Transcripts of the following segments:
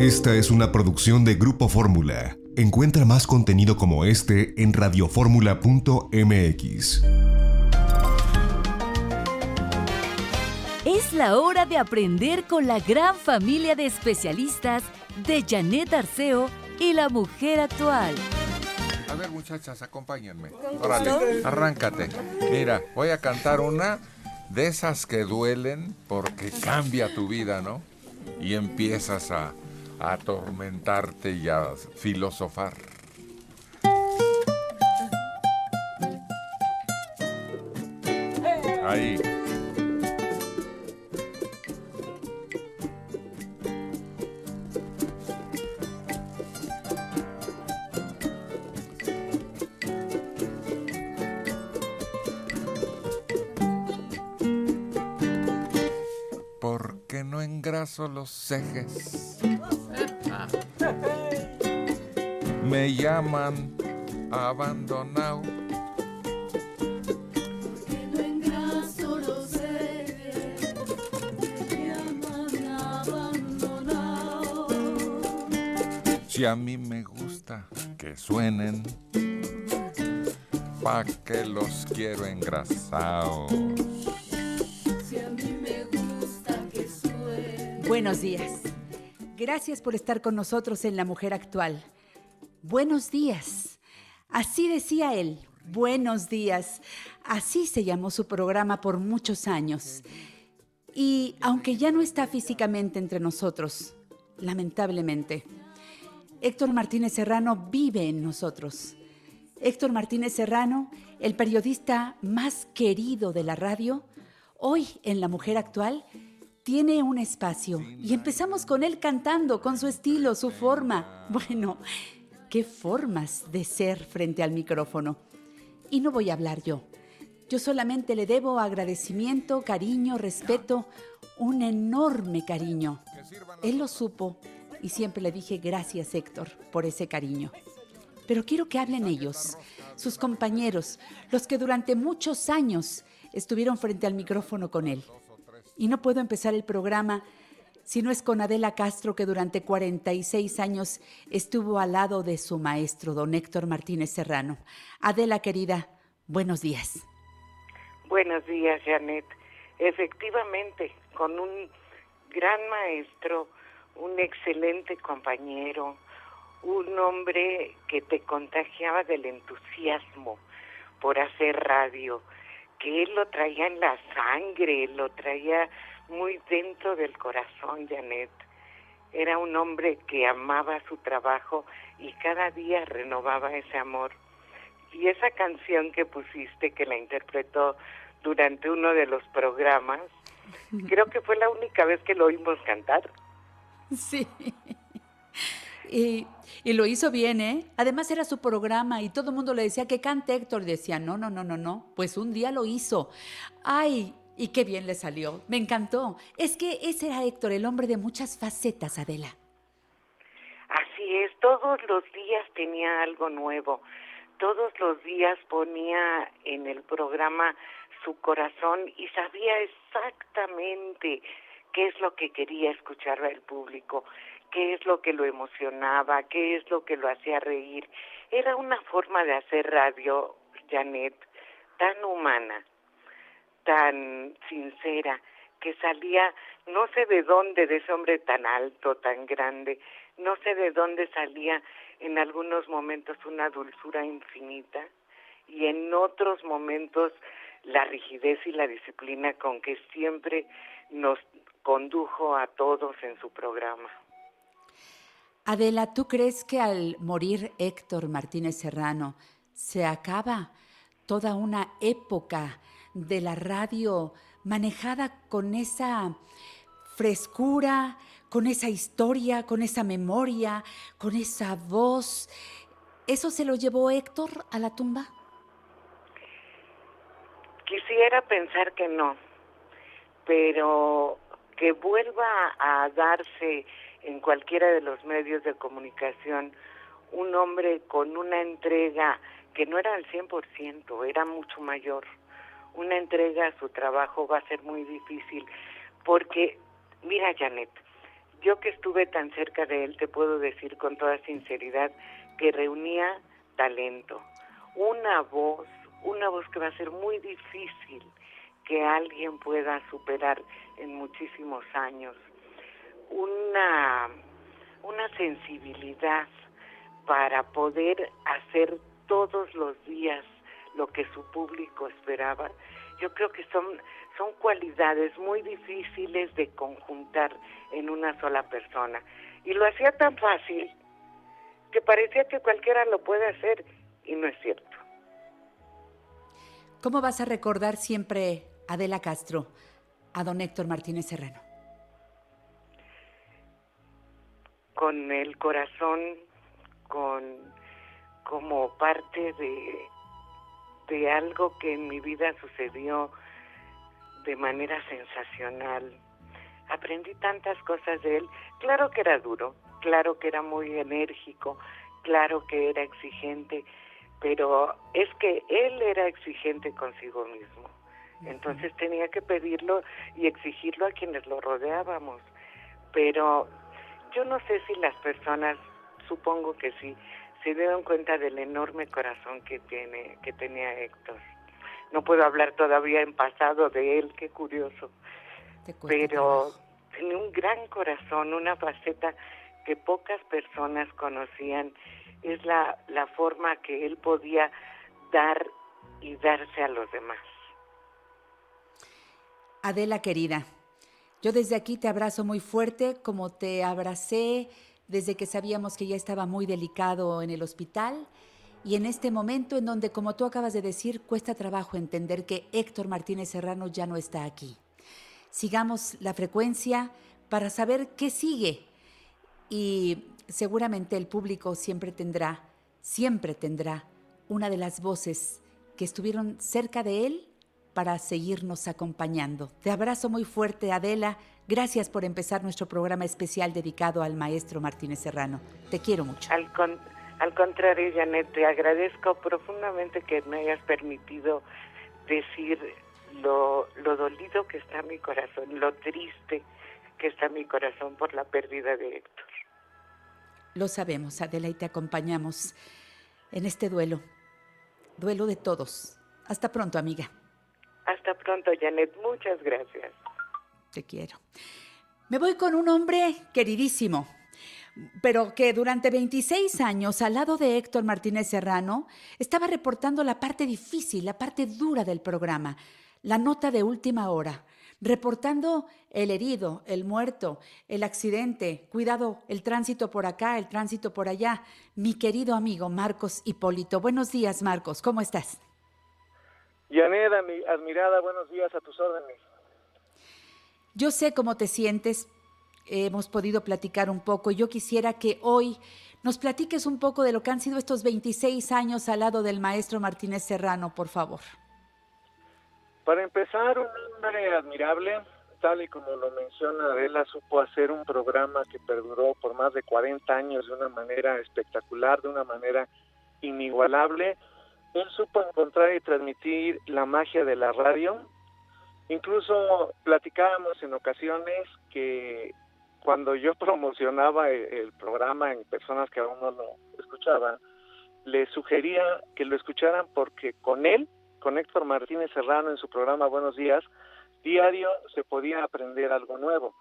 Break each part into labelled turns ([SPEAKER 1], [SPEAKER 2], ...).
[SPEAKER 1] Esta es una producción de Grupo Fórmula. Encuentra más contenido como este en radioformula.mx.
[SPEAKER 2] Es la hora de aprender con la gran familia de especialistas de Janet Arceo y la mujer actual.
[SPEAKER 3] A ver, muchachas, acompáñenme. Órale, arráncate. Mira, voy a cantar una de esas que duelen porque cambia tu vida, ¿no? Y empiezas a, a atormentarte y a filosofar. Ahí. ¿Por qué no engraso los ejes? Me llaman abandonado. Si a mí me gusta que suenen, pa' que los quiero engrasados.
[SPEAKER 4] Buenos días. Gracias por estar con nosotros en La Mujer Actual. Buenos días. Así decía él. Buenos días. Así se llamó su programa por muchos años. Y aunque ya no está físicamente entre nosotros, lamentablemente, Héctor Martínez Serrano vive en nosotros. Héctor Martínez Serrano, el periodista más querido de la radio, hoy en La Mujer Actual, tiene un espacio y empezamos con él cantando, con su estilo, su forma. Bueno, qué formas de ser frente al micrófono. Y no voy a hablar yo. Yo solamente le debo agradecimiento, cariño, respeto, un enorme cariño. Él lo supo y siempre le dije gracias Héctor por ese cariño. Pero quiero que hablen ellos, sus compañeros, los que durante muchos años estuvieron frente al micrófono con él. Y no puedo empezar el programa si no es con Adela Castro, que durante 46 años estuvo al lado de su maestro, don Héctor Martínez Serrano. Adela, querida, buenos días.
[SPEAKER 5] Buenos días, Janet. Efectivamente, con un gran maestro, un excelente compañero, un hombre que te contagiaba del entusiasmo por hacer radio, que él lo traía en la sangre, lo traía muy dentro del corazón, Janet. Era un hombre que amaba su trabajo y cada día renovaba ese amor. Y esa canción que pusiste, que la interpretó durante uno de los programas, creo que fue la única vez que lo oímos cantar.
[SPEAKER 4] Sí. Y, y, lo hizo bien, ¿eh? Además era su programa y todo el mundo le decía que cante Héctor. Decía, no, no, no, no, no. Pues un día lo hizo. Ay, y qué bien le salió. Me encantó. Es que ese era Héctor, el hombre de muchas facetas, Adela.
[SPEAKER 5] Así es, todos los días tenía algo nuevo. Todos los días ponía en el programa su corazón y sabía exactamente qué es lo que quería escuchar al público, qué es lo que lo emocionaba, qué es lo que lo hacía reír. Era una forma de hacer radio, Janet, tan humana, tan sincera, que salía, no sé de dónde, de ese hombre tan alto, tan grande, no sé de dónde salía en algunos momentos una dulzura infinita y en otros momentos la rigidez y la disciplina con que siempre nos condujo a todos en su programa.
[SPEAKER 4] Adela, ¿tú crees que al morir Héctor Martínez Serrano se acaba toda una época de la radio manejada con esa frescura, con esa historia, con esa memoria, con esa voz. ¿Eso se lo llevó Héctor a la tumba?
[SPEAKER 5] Quisiera pensar que no, pero que vuelva a darse en cualquiera de los medios de comunicación un hombre con una entrega que no era al 100%, era mucho mayor. Una entrega a su trabajo va a ser muy difícil, porque, mira Janet, yo que estuve tan cerca de él, te puedo decir con toda sinceridad que reunía talento, una voz, una voz que va a ser muy difícil que alguien pueda superar en muchísimos años, una, una sensibilidad para poder hacer todos los días lo que su público esperaba, yo creo que son, son cualidades muy difíciles de conjuntar en una sola persona. Y lo hacía tan fácil que parecía que cualquiera lo puede hacer y no es cierto.
[SPEAKER 4] ¿Cómo vas a recordar siempre, Adela Castro, a don Héctor Martínez Serrano?
[SPEAKER 5] Con el corazón, con como parte de, de algo que en mi vida sucedió de manera sensacional. Aprendí tantas cosas de él. Claro que era duro, claro que era muy enérgico, claro que era exigente, pero es que él era exigente consigo mismo. Entonces tenía que pedirlo y exigirlo a quienes lo rodeábamos. Pero yo no sé si las personas, supongo que sí, se dieron cuenta del enorme corazón que tiene, que tenía Héctor. No puedo hablar todavía en pasado de él, qué curioso. Pero tenía un gran corazón, una faceta que pocas personas conocían. Es la, la forma que él podía dar y darse a los demás.
[SPEAKER 4] Adela querida, yo desde aquí te abrazo muy fuerte como te abracé desde que sabíamos que ya estaba muy delicado en el hospital y en este momento en donde, como tú acabas de decir, cuesta trabajo entender que Héctor Martínez Serrano ya no está aquí. Sigamos la frecuencia para saber qué sigue y seguramente el público siempre tendrá, siempre tendrá una de las voces que estuvieron cerca de él para seguirnos acompañando. Te abrazo muy fuerte, Adela. Gracias por empezar nuestro programa especial dedicado al maestro Martínez Serrano. Te quiero mucho.
[SPEAKER 5] Al, al contrario, Janet, te agradezco profundamente que me hayas permitido decir lo, lo dolido que está mi corazón, lo triste que está mi corazón por la pérdida de Héctor.
[SPEAKER 4] Lo sabemos, Adela, y te acompañamos en este duelo. Duelo de todos. Hasta pronto, amiga.
[SPEAKER 5] Hasta pronto, Janet. Muchas gracias.
[SPEAKER 4] Te quiero. Me voy con un hombre queridísimo, pero que durante 26 años al lado de Héctor Martínez Serrano estaba reportando la parte difícil, la parte dura del programa, la nota de última hora, reportando el herido, el muerto, el accidente, cuidado, el tránsito por acá, el tránsito por allá. Mi querido amigo Marcos Hipólito. Buenos días, Marcos, ¿cómo estás?
[SPEAKER 6] Yaneda, admirada, buenos días a tus órdenes.
[SPEAKER 4] Yo sé cómo te sientes, hemos podido platicar un poco. Yo quisiera que hoy nos platiques un poco de lo que han sido estos 26 años al lado del maestro Martínez Serrano, por favor.
[SPEAKER 6] Para empezar, un hombre admirable, tal y como lo menciona Adela, supo hacer un programa que perduró por más de 40 años de una manera espectacular, de una manera inigualable él supo encontrar y transmitir la magia de la radio. Incluso platicábamos en ocasiones que cuando yo promocionaba el, programa en personas que aún no lo escuchaban, le sugería que lo escucharan porque con él, con Héctor Martínez Serrano en su programa Buenos Días, diario se podía aprender algo nuevo.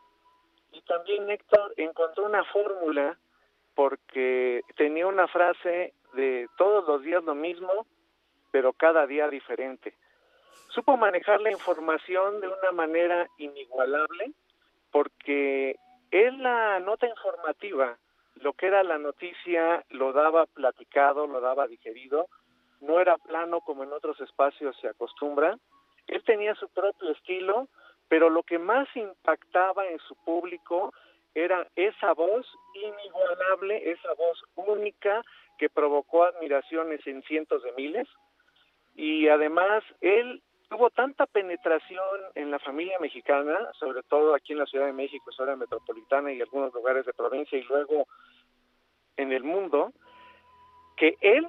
[SPEAKER 6] Y también Héctor encontró una fórmula porque tenía una frase de todos los días lo mismo, pero cada día diferente. Supo manejar la información de una manera inigualable porque él la nota informativa, lo que era la noticia, lo daba platicado, lo daba digerido, no era plano como en otros espacios se acostumbra. Él tenía su propio estilo, pero lo que más impactaba en su público era esa voz inigualable, esa voz única que provocó admiraciones en cientos de miles. Y además él tuvo tanta penetración en la familia mexicana, sobre todo aquí en la Ciudad de México, zona metropolitana y algunos lugares de provincia y luego en el mundo, que él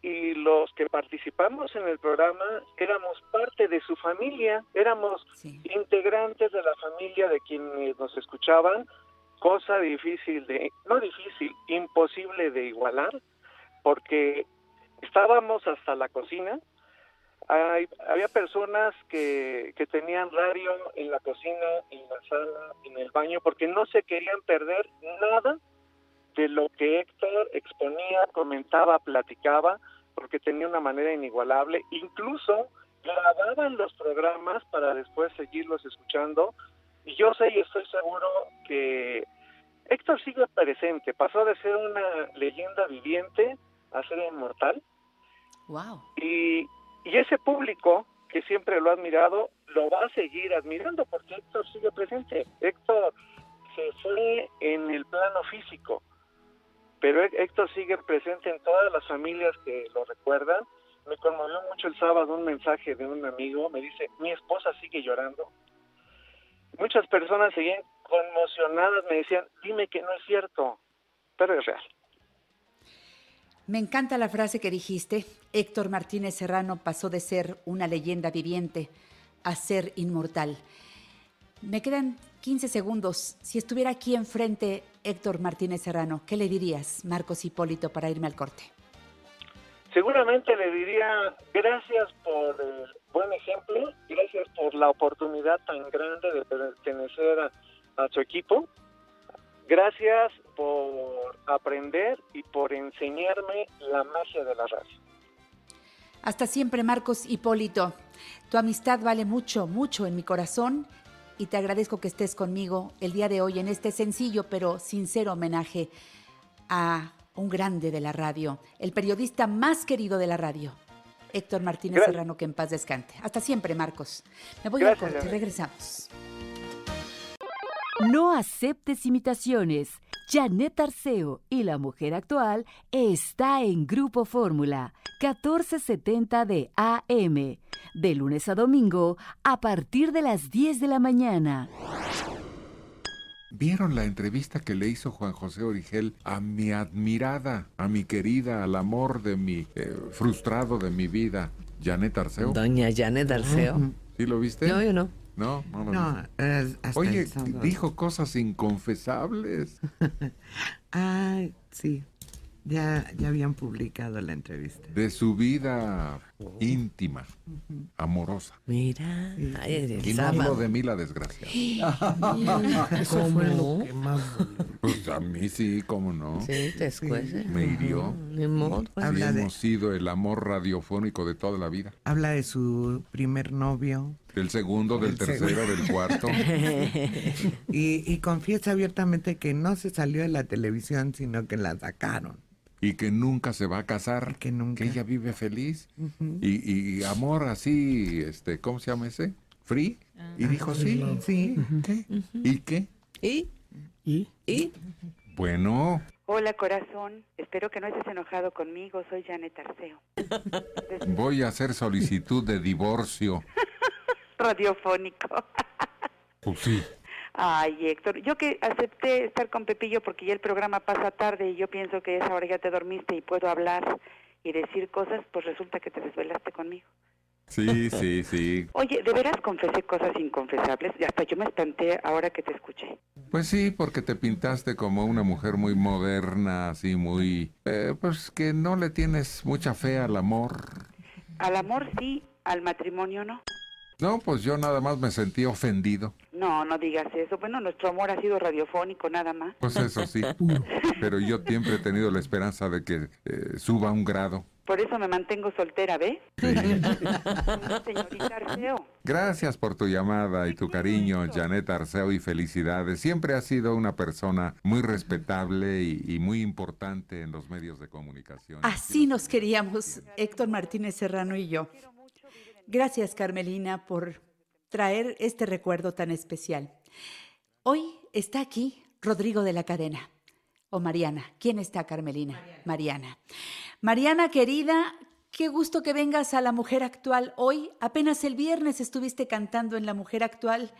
[SPEAKER 6] y los que participamos en el programa éramos parte de su familia, éramos integrantes de la familia de quienes nos escuchaban, cosa difícil de, no difícil, imposible de igualar, porque estábamos hasta la cocina, hay, había personas que, que tenían radio en la cocina, en la sala, en el baño, porque no se querían perder nada de lo que Héctor exponía, comentaba, platicaba, porque tenía una manera inigualable. Incluso grababan los programas para después seguirlos escuchando. Y yo sé y estoy seguro que Héctor sigue presente. Pasó de ser una leyenda viviente a ser inmortal.
[SPEAKER 4] Wow.
[SPEAKER 6] Y, y ese público que siempre lo ha admirado, lo va a seguir admirando porque Héctor sigue presente. Héctor se fue en el plano físico, pero Héctor sigue presente en todas las familias que lo recuerdan. Me conmovió mucho el sábado un mensaje de un amigo, me dice, mi esposa sigue llorando. Muchas personas seguían conmocionadas, me decían, dime que no es cierto, pero es real.
[SPEAKER 4] Me encanta la frase que dijiste. Héctor Martínez Serrano pasó de ser una leyenda viviente a ser inmortal. Me quedan 15 segundos. Si estuviera aquí enfrente Héctor Martínez Serrano, ¿qué le dirías, Marcos Hipólito, para irme al corte?
[SPEAKER 6] Seguramente le diría gracias por el buen ejemplo, gracias por la oportunidad tan grande de pertenecer a, su equipo, gracias por aprender y por enseñarme la magia de la radio.
[SPEAKER 4] Hasta siempre, Marcos Hipólito. Tu amistad vale mucho, mucho en mi corazón y te agradezco que estés conmigo el día de hoy en este sencillo pero sincero homenaje a un grande de la radio, el periodista más querido de la radio, Héctor Martínez
[SPEAKER 6] Gracias.
[SPEAKER 4] Serrano, que en paz descante. Hasta siempre, Marcos. Me voy
[SPEAKER 2] Gracias,
[SPEAKER 4] al corte, regresamos.
[SPEAKER 2] No aceptes imitaciones. Janet Arceo y la mujer actual está en Grupo Fórmula 1470 de AM, de lunes a domingo a partir de las 10 de la mañana.
[SPEAKER 3] ¿Vieron la entrevista que le hizo Juan José Origel a mi admirada, a mi querida, al amor de mi eh, frustrado de mi vida, Janet Arceo?
[SPEAKER 7] Doña Janet Arceo.
[SPEAKER 3] ¿Sí lo viste?
[SPEAKER 7] No, yo no.
[SPEAKER 3] No, no
[SPEAKER 8] No, es hasta
[SPEAKER 3] Oye,
[SPEAKER 8] el sábado.
[SPEAKER 3] dijo cosas inconfesables.
[SPEAKER 8] Ay, sí. Ya, ya habían publicado la entrevista.
[SPEAKER 3] de su vida íntima, amorosa.
[SPEAKER 7] Mira,
[SPEAKER 3] Y no habló de mí la desgracia.
[SPEAKER 7] Eso fue lo que
[SPEAKER 9] más
[SPEAKER 3] Pues a mí sí, cómo no.
[SPEAKER 7] Sí, te escuece.
[SPEAKER 3] Me hirió.
[SPEAKER 8] Habla de-
[SPEAKER 3] hemos sido el amor radiofónico de toda la vida.
[SPEAKER 8] Habla de su primer novio.
[SPEAKER 3] Del segundo, del
[SPEAKER 8] El
[SPEAKER 3] tercero,
[SPEAKER 8] segundo.
[SPEAKER 3] del cuarto.
[SPEAKER 8] y, y confiesa abiertamente que no se salió de la televisión, sino que la sacaron.
[SPEAKER 3] Y que nunca se va a casar.
[SPEAKER 8] Que nunca.
[SPEAKER 3] Que ella vive feliz.
[SPEAKER 8] Ujú.
[SPEAKER 3] y, y amor así, este, ¿cómo se llama ese? ¿Free? Y dijo sí.
[SPEAKER 8] Sí.
[SPEAKER 3] ¿Qué? ¿Y qué?
[SPEAKER 7] ¿Y?
[SPEAKER 9] ¿Y?
[SPEAKER 7] ¿Y?
[SPEAKER 3] Bueno,
[SPEAKER 10] Hola corazón, espero que no estés enojado conmigo, soy Janet Arceo.
[SPEAKER 3] voy a hacer solicitud de divorcio.
[SPEAKER 10] Radiofónico.
[SPEAKER 3] Pues sí.
[SPEAKER 10] Ay Héctor, yo que acepté estar con Pepillo porque ya el programa pasa tarde y yo pienso que esa hora ya te dormiste y puedo hablar y decir cosas, pues resulta que te desvelaste conmigo.
[SPEAKER 3] Sí, sí, sí.
[SPEAKER 10] Oye, ¿de veras confesé cosas inconfesables? Y hasta yo me espanté ahora que te escuché.
[SPEAKER 3] Pues sí, porque te pintaste como una mujer muy moderna, así muy... eh, pues que no le tienes mucha fe al amor.
[SPEAKER 10] Al amor sí, al matrimonio no.
[SPEAKER 3] No, pues yo nada más me sentí ofendido.
[SPEAKER 10] No, no digas eso. Bueno, nuestro amor ha sido radiofónico nada más.
[SPEAKER 3] Pues eso sí. Pero yo siempre he tenido la esperanza de que eh, suba un grado.
[SPEAKER 10] Por eso me mantengo soltera, ¿ves? Señorita Arceo.
[SPEAKER 3] Gracias por tu llamada y tu cariño, Janet Arceo, y felicidades. Siempre has sido una persona muy respetable y, y muy importante en los medios de comunicación.
[SPEAKER 4] Así nos queríamos, Héctor Martínez Serrano y yo. Gracias, Carmelina, por traer este recuerdo tan especial. Hoy está aquí Rodrigo de la Cadena. O Mariana. ¿Quién está, Carmelina? Mariana. Mariana, querida, qué gusto que vengas a La Mujer Actual. Hoy, apenas el viernes estuviste cantando en La Mujer Actual.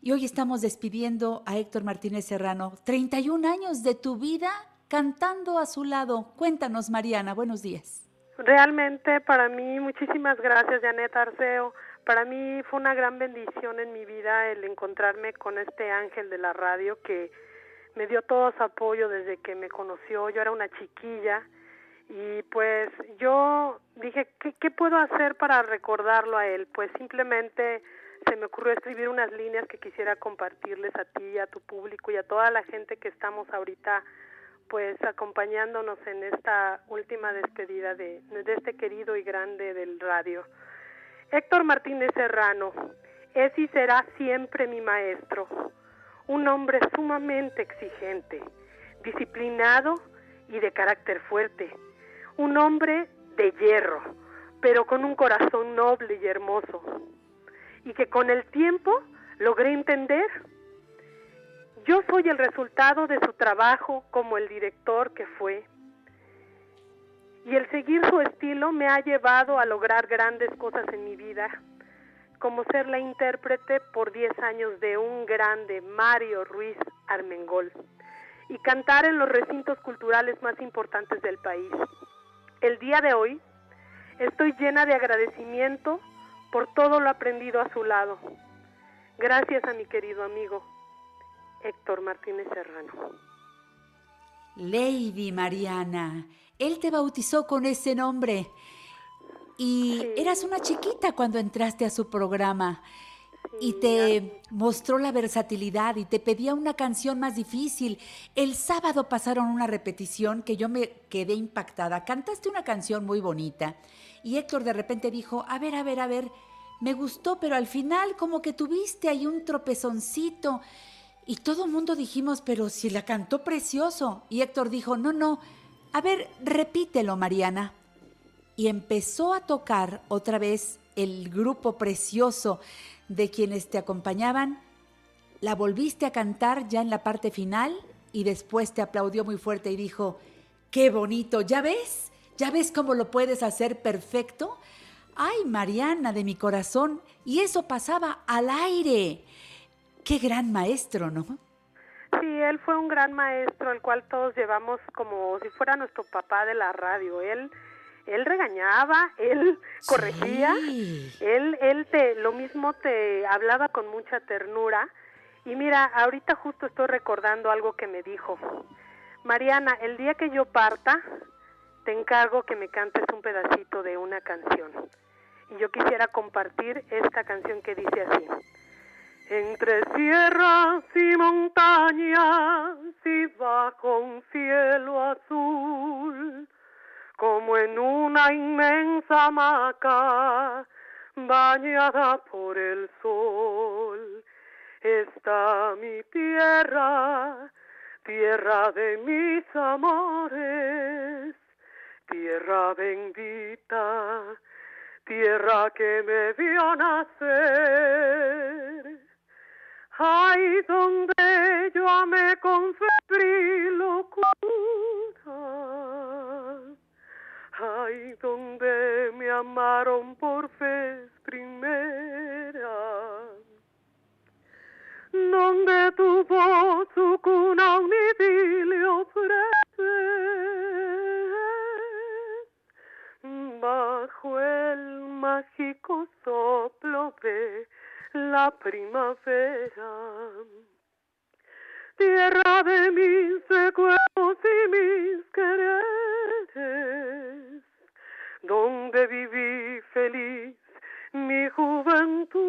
[SPEAKER 4] Y hoy estamos despidiendo a Héctor Martínez Serrano. 31 años de tu vida cantando a su lado. Cuéntanos, Mariana. Buenos días.
[SPEAKER 9] Realmente para mí, muchísimas gracias, Janet Arceo. Para mí fue una gran bendición en mi vida el encontrarme con este ángel de la radio que me dio todo su apoyo desde que me conoció. Yo era una chiquilla y pues yo dije, ¿qué, qué puedo hacer para recordarlo a él? Pues simplemente se me ocurrió escribir unas líneas que quisiera compartirles a ti, a tu público y a toda la gente que estamos ahorita pues acompañándonos en esta última despedida de, de este querido y grande del radio. Héctor Martínez Serrano es y será siempre mi maestro, un hombre sumamente exigente, disciplinado y de carácter fuerte, un hombre de hierro, pero con un corazón noble y hermoso, y que con el tiempo logré entender yo soy el resultado de su trabajo como el director que fue. Y el seguir su estilo me ha llevado a lograr grandes cosas en mi vida, como ser la intérprete por 10 años de un grande, Mario Ruiz Armengol, y cantar en los recintos culturales más importantes del país. El día de hoy estoy llena de agradecimiento por todo lo aprendido a su lado. Gracias a mi querido amigo Héctor Martínez Serrano.
[SPEAKER 4] Lady Mariana, él te bautizó con ese nombre. Y eras una chiquita cuando entraste a su programa. y te mostró la versatilidad y te pedía una canción más difícil. El sábado pasaron una repetición que yo me quedé impactada. Cantaste una canción muy bonita y Héctor de repente dijo, a ver, a ver, a ver, me gustó, pero al final como que tuviste ahí un tropezoncito. Y todo el mundo dijimos, pero si la cantó precioso. Y Héctor dijo, no, no, a ver, repítelo, Mariana. Y empezó a tocar otra vez el grupo precioso de quienes te acompañaban. La volviste a cantar ya en la parte final y después te aplaudió muy fuerte y dijo, qué bonito, ¿ya ves? ¿Ya ves cómo lo puedes hacer perfecto? Ay, Mariana de mi corazón, y eso pasaba al aire. Qué gran maestro, ¿no?
[SPEAKER 9] Sí, él fue un gran maestro, el cual todos llevamos como si fuera nuestro papá de la radio. Él, él regañaba, él corregía, él, él te, lo mismo te hablaba con mucha ternura. Y mira, ahorita justo estoy recordando algo que me dijo. Mariana, el día que yo parta, te encargo que me cantes un pedacito de una canción. Y yo quisiera compartir esta canción que dice así. Entre sierras y montañas y bajo un cielo azul, como en una inmensa hamaca bañada por el sol, está mi tierra, tierra de mis amores, tierra bendita, tierra que me vio nacer Ay, donde yo amé con febril locura. Ay, donde me amaron por vez primera. Donde tu voz su cuna un idilio ofrece. Bajo el mágico soplo de la primavera. Tierra de mis recuerdos y mis quereres, donde viví feliz mi juventud.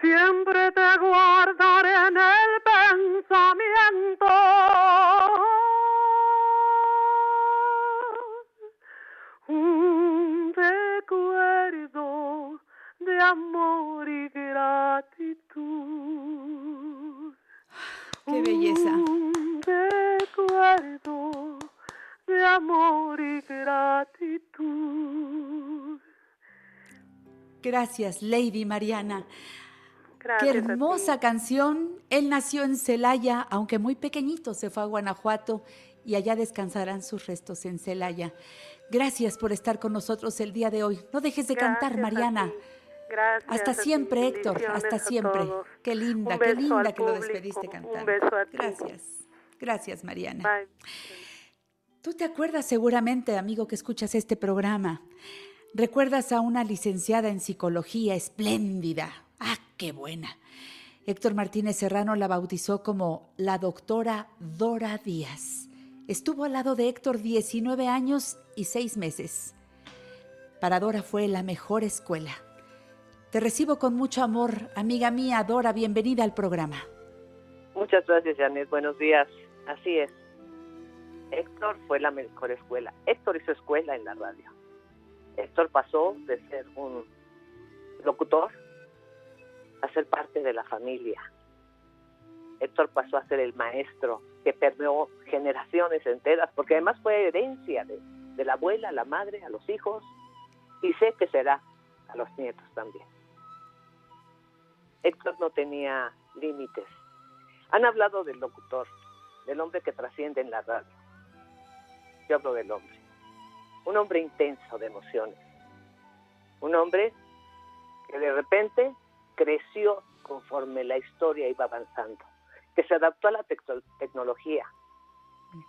[SPEAKER 9] Siempre te guardaré en el pensamiento.
[SPEAKER 4] ¡Qué belleza!
[SPEAKER 9] Un recuerdo de amor y gratitud.
[SPEAKER 4] Gracias, Lady Mariana.
[SPEAKER 9] Gracias
[SPEAKER 4] Qué hermosa canción Él nació en Celaya, aunque muy pequeñito se fue a Guanajuato y allá descansarán sus restos en Celaya. Gracias por estar con nosotros el día de hoy. No dejes de cantar,
[SPEAKER 9] Gracias
[SPEAKER 4] Mariana.
[SPEAKER 9] Gracias.
[SPEAKER 4] Hasta siempre, Héctor, hasta siempre. Qué linda,
[SPEAKER 9] Un
[SPEAKER 4] qué linda que lo despediste
[SPEAKER 9] Un
[SPEAKER 4] cantando.
[SPEAKER 9] beso a ti.
[SPEAKER 4] Gracias. Gracias, Mariana.
[SPEAKER 9] Bye.
[SPEAKER 4] Tú te acuerdas seguramente, amigo, que escuchas este programa. Recuerdas a una licenciada en psicología espléndida. ¡Ah, qué buena! Héctor Martínez Serrano la bautizó como la doctora Dora Díaz. Estuvo al lado de Héctor 19 años y 6 meses. Para Dora fue la mejor escuela. Te recibo con mucho amor, amiga mía, Dora, bienvenida al programa.
[SPEAKER 11] Muchas gracias, Janet. Buenos días. Así es. Héctor fue la mejor escuela. Héctor hizo escuela en la radio. Héctor pasó de ser un locutor a ser parte de la familia. Héctor pasó a ser el maestro que permeó generaciones enteras, porque además fue herencia de, de la abuela, la madre, a los hijos, y sé que será a los nietos también. Héctor no tenía límites. Han hablado del locutor, del hombre que trasciende en la radio. Yo hablo del hombre. Un hombre intenso de emociones. Un hombre que de repente creció conforme la historia iba avanzando. Que se adaptó a la tecno- tecnología.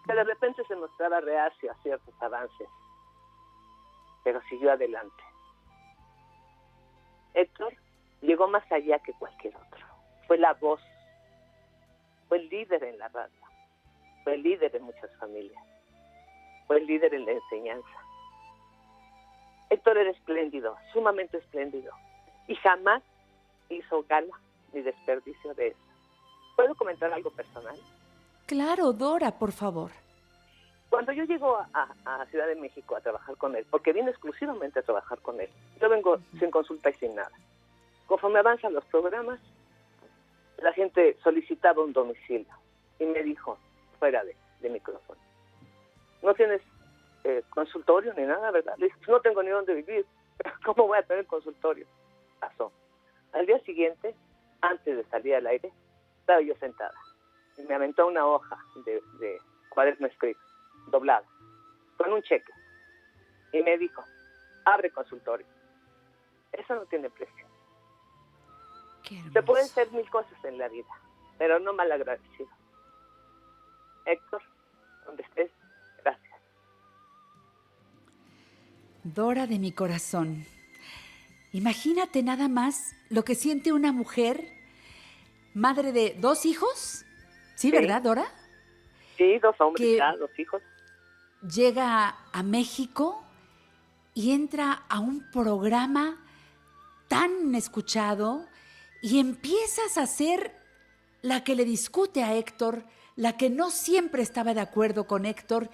[SPEAKER 11] Que de repente se mostraba reacio a ciertos avances. Pero siguió adelante. Héctor llegó más allá que cualquier otro. Fue la voz, fue el líder en la radio, fue el líder en muchas familias, fue el líder en la enseñanza. Héctor era espléndido, sumamente espléndido, y jamás hizo gala ni desperdicio de eso. ¿Puedo comentar algo personal?
[SPEAKER 4] Claro, Dora, por favor.
[SPEAKER 11] Cuando yo llego a, a- Ciudad de México a trabajar con él, porque vine exclusivamente a trabajar con él, yo vengo sin consulta y sin nada. Conforme avanzan los programas, la gente solicitaba un domicilio y me dijo, fuera de, de micrófono, no tienes eh, consultorio ni nada, ¿verdad? Le dije, no tengo ni dónde vivir, ¿cómo voy a tener consultorio? Pasó. Al día siguiente, antes de salir al aire, estaba yo sentada y me aventó una hoja de, de cuaderno escrito, doblada, con un cheque. Y me dijo, abre consultorio. Eso no tiene precio. Se pueden hacer mil cosas en la vida, pero no mal agradecido. Héctor, donde estés, gracias.
[SPEAKER 4] Dora de mi corazón. Imagínate nada más lo que siente una mujer, madre de dos hijos. Sí,
[SPEAKER 11] Sí.
[SPEAKER 4] ¿verdad, Dora?
[SPEAKER 11] Sí, dos hombres,
[SPEAKER 4] Que-
[SPEAKER 11] ya, dos hijos.
[SPEAKER 4] Llega a México y entra a un programa tan escuchado y empiezas a ser la que le discute a Héctor, la que no siempre estaba de acuerdo con Héctor.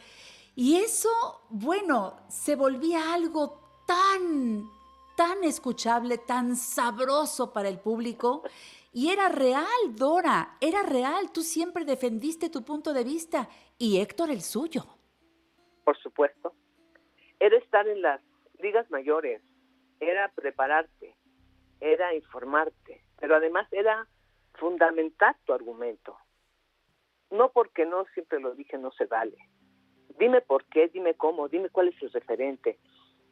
[SPEAKER 4] Y eso, bueno, se volvía algo tan, tan escuchable, tan sabroso para el público. Y era real, Dora, era real. Tú siempre defendiste tu punto de vista y Héctor el suyo.
[SPEAKER 11] por supuesto, era estar en las ligas mayores, era prepararte, era informarte, pero además era fundamentar tu argumento. No porque no siempre lo dije no se vale. Dime por qué, dime cómo, dime cuál es el referente.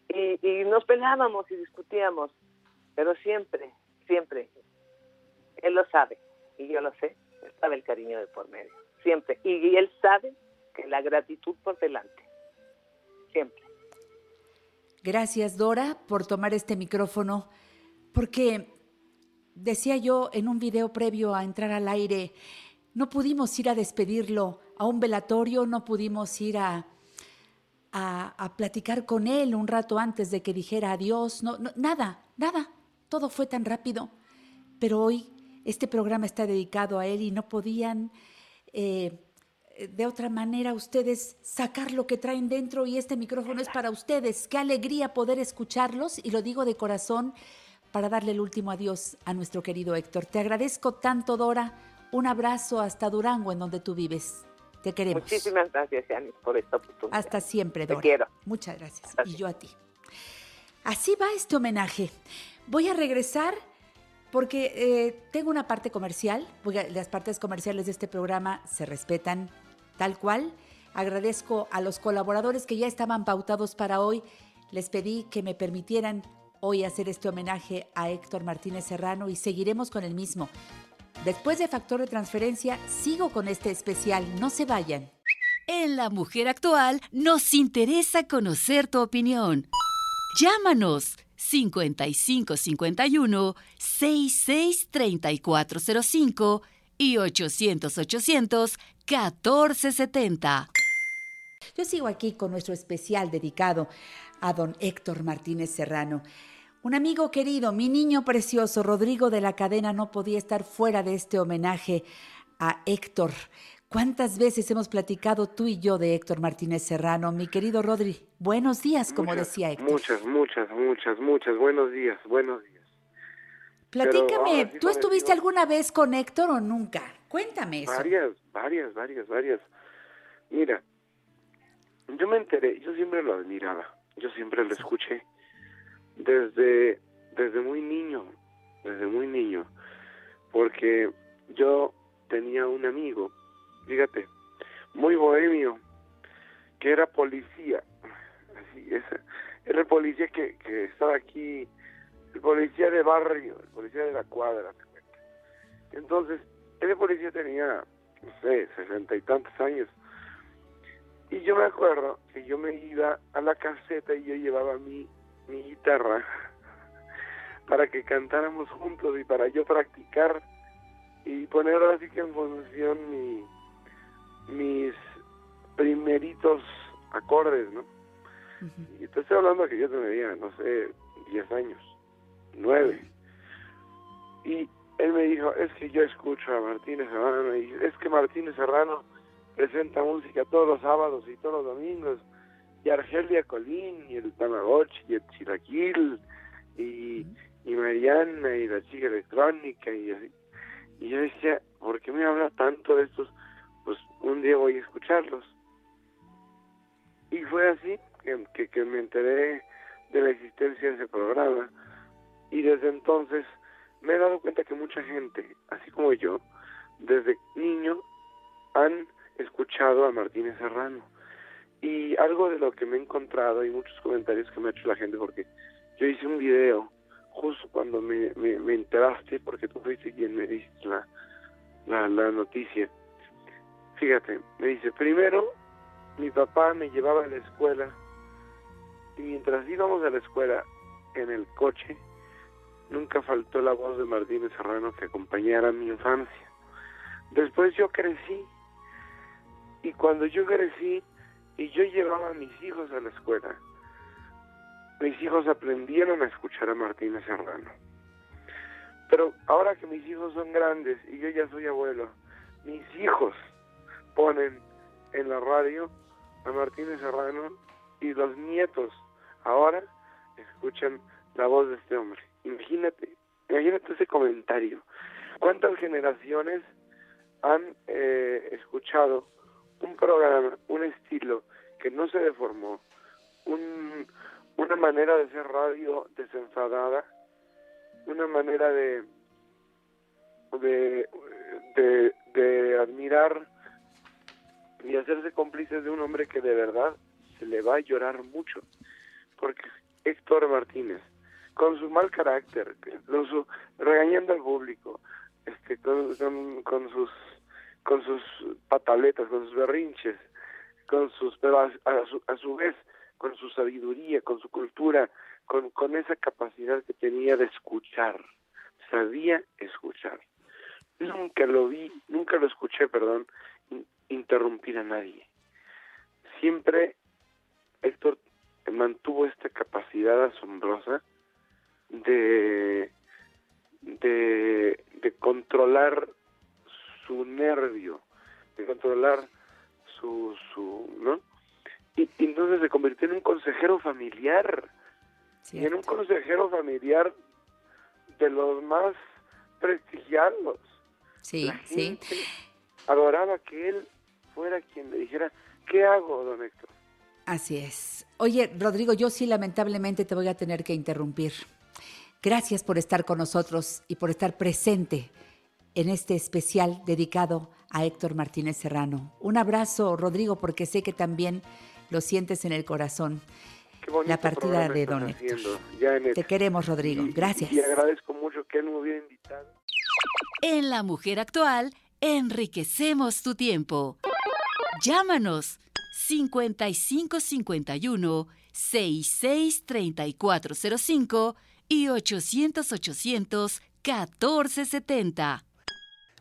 [SPEAKER 11] Y, y nos peleábamos y discutíamos, pero siempre, siempre, él lo sabe y yo lo sé, estaba el cariño de por medio, siempre. Y, y él sabe que la gratitud por delante, siempre.
[SPEAKER 4] Gracias, Dora, por tomar este micrófono, porque decía yo en un video previo a entrar al aire, no pudimos ir a despedirlo a un velatorio, no pudimos ir a, a, a platicar con él un rato antes de que dijera adiós, no, no, nada, nada, todo fue tan rápido. Pero hoy este programa está dedicado a él y no podían eh, de otra manera ustedes sacar lo que traen dentro y este micrófono es para ustedes. Qué alegría poder escucharlos y lo digo de corazón para darle el último adiós a nuestro querido Héctor. Te agradezco tanto, Dora. Un abrazo hasta Durango, en donde tú vives. Te queremos.
[SPEAKER 11] Muchísimas gracias, Yanis, por esta oportunidad.
[SPEAKER 4] Hasta siempre,
[SPEAKER 11] Te
[SPEAKER 4] Dora.
[SPEAKER 11] quiero.
[SPEAKER 4] Muchas gracias. Y yo a ti. Así va este homenaje. Voy a regresar porque eh, tengo una parte comercial, porque las partes comerciales de este programa se respetan tal cual. Agradezco a los colaboradores que ya estaban pautados para hoy. Les pedí que me permitieran hoy hacer este homenaje a Héctor Martínez Serrano y seguiremos con el mismo. Después de Factor de Transferencia, sigo con este especial. No se vayan.
[SPEAKER 2] En La Mujer Actual nos interesa conocer tu opinión. Llámanos 5551 663405 y 800 800 1470.
[SPEAKER 4] Yo sigo aquí con nuestro especial dedicado a don Héctor Martínez Serrano. Un amigo querido, mi niño precioso, Rodrigo de la Cadena, no podía estar fuera de este homenaje a Héctor. ¿Cuántas veces hemos platicado tú y yo de Héctor Martínez Serrano? Mi querido Rodri, buenos días, como
[SPEAKER 12] Muchas,
[SPEAKER 4] decía Héctor.
[SPEAKER 12] Muchas, muchas, muchas, muchas. Buenos días, buenos días.
[SPEAKER 4] Platícame,
[SPEAKER 12] Pero
[SPEAKER 4] ¿tú estuviste alguna vez con Héctor o nunca? Cuéntame eso.
[SPEAKER 12] Varias, varias, varias, varias. Mira, yo me enteré, yo siempre lo admiraba, yo siempre lo escuché desde, desde muy niño, desde muy niño, porque yo tenía un amigo, fíjate, muy bohemio, que era policía, así es, era el policía que, que estaba aquí, el policía de barrio, el policía de la cuadra. Entonces, ese policía tenía, no sé, sesenta y tantos años. Y yo me acuerdo que yo me iba a la caseta y yo llevaba mi, mi guitarra para que cantáramos juntos y para yo practicar y poner así que en función mi, mis primeritos acordes, ¿no? Y te estoy hablando que yo tenía, no sé, 10 años, 9. Y él me dijo, es que yo escucho a Martínez Serrano y es que Martínez Serrano presenta música todos los sábados y todos los domingos y Argelia Colín y el Tamagotchi y el Chilaquil y, y Mariana y la chica electrónica y así. Y yo decía, ¿por qué me habla tanto de estos? Pues un día voy a escucharlos. Y fue así que, que, que me enteré de la existencia de ese programa y desde entonces me he dado cuenta que mucha gente, así como yo, desde niño han escuchado a Martínez Serrano. Y algo de lo que me he encontrado y muchos comentarios que me ha hecho la gente, porque yo hice un video justo cuando me, me, me enteraste, porque tú fuiste quien me diste la, la, la noticia. Fíjate, me dice, primero mi papá me llevaba a la escuela y mientras íbamos a la escuela en el coche, nunca faltó la voz de Martínez Serrano que acompañara mi infancia. Después yo crecí y cuando yo crecí y yo llevaba a mis hijos a la escuela, mis hijos aprendieron a escuchar a Martínez Serrano. Pero ahora que mis hijos son grandes y yo ya soy abuelo, mis hijos ponen en la radio a Martínez Serrano y los nietos ahora escuchan la voz de este hombre. Imagínate, imagínate ese comentario. ¿Cuántas generaciones han eh, escuchado un programa, un estilo que no se deformó, un, una manera de ser radio desenfadada, una manera de de, de, admirar y hacerse cómplices de un hombre que de verdad se le va a llorar mucho, porque Héctor Martínez, con su mal carácter, con su, regañando al público, este, con, con sus con sus pataletas, con sus berrinches, con sus, pero a, su, a su vez con su sabiduría, con su cultura, con, con esa capacidad que tenía de escuchar, sabía escuchar. Nunca lo vi, nunca lo escuché, perdón, interrumpir a nadie. Siempre Héctor mantuvo esta capacidad asombrosa de, de, de controlar su nervio, de controlar su, su ¿no? Y, y entonces se convirtió en un consejero familiar, y en un consejero familiar de los más prestigiados.
[SPEAKER 4] Sí,
[SPEAKER 12] La
[SPEAKER 4] sí.
[SPEAKER 12] adoraba que él fuera quien le dijera, ¿qué hago, don Héctor?
[SPEAKER 4] Así es. Oye, Rodrigo, yo sí lamentablemente te voy a tener que interrumpir. Gracias por estar con nosotros y por estar presente en este especial dedicado a Héctor Martínez Serrano. Un abrazo, Rodrigo, porque sé que también lo sientes en el corazón. La partida de Don Héctor. Te queremos, Rodrigo. Gracias.
[SPEAKER 12] Y, agradezco mucho que me hubiera invitado.
[SPEAKER 2] En La Mujer Actual, enriquecemos tu tiempo. Llámanos 5551 663405 y 800 800 1470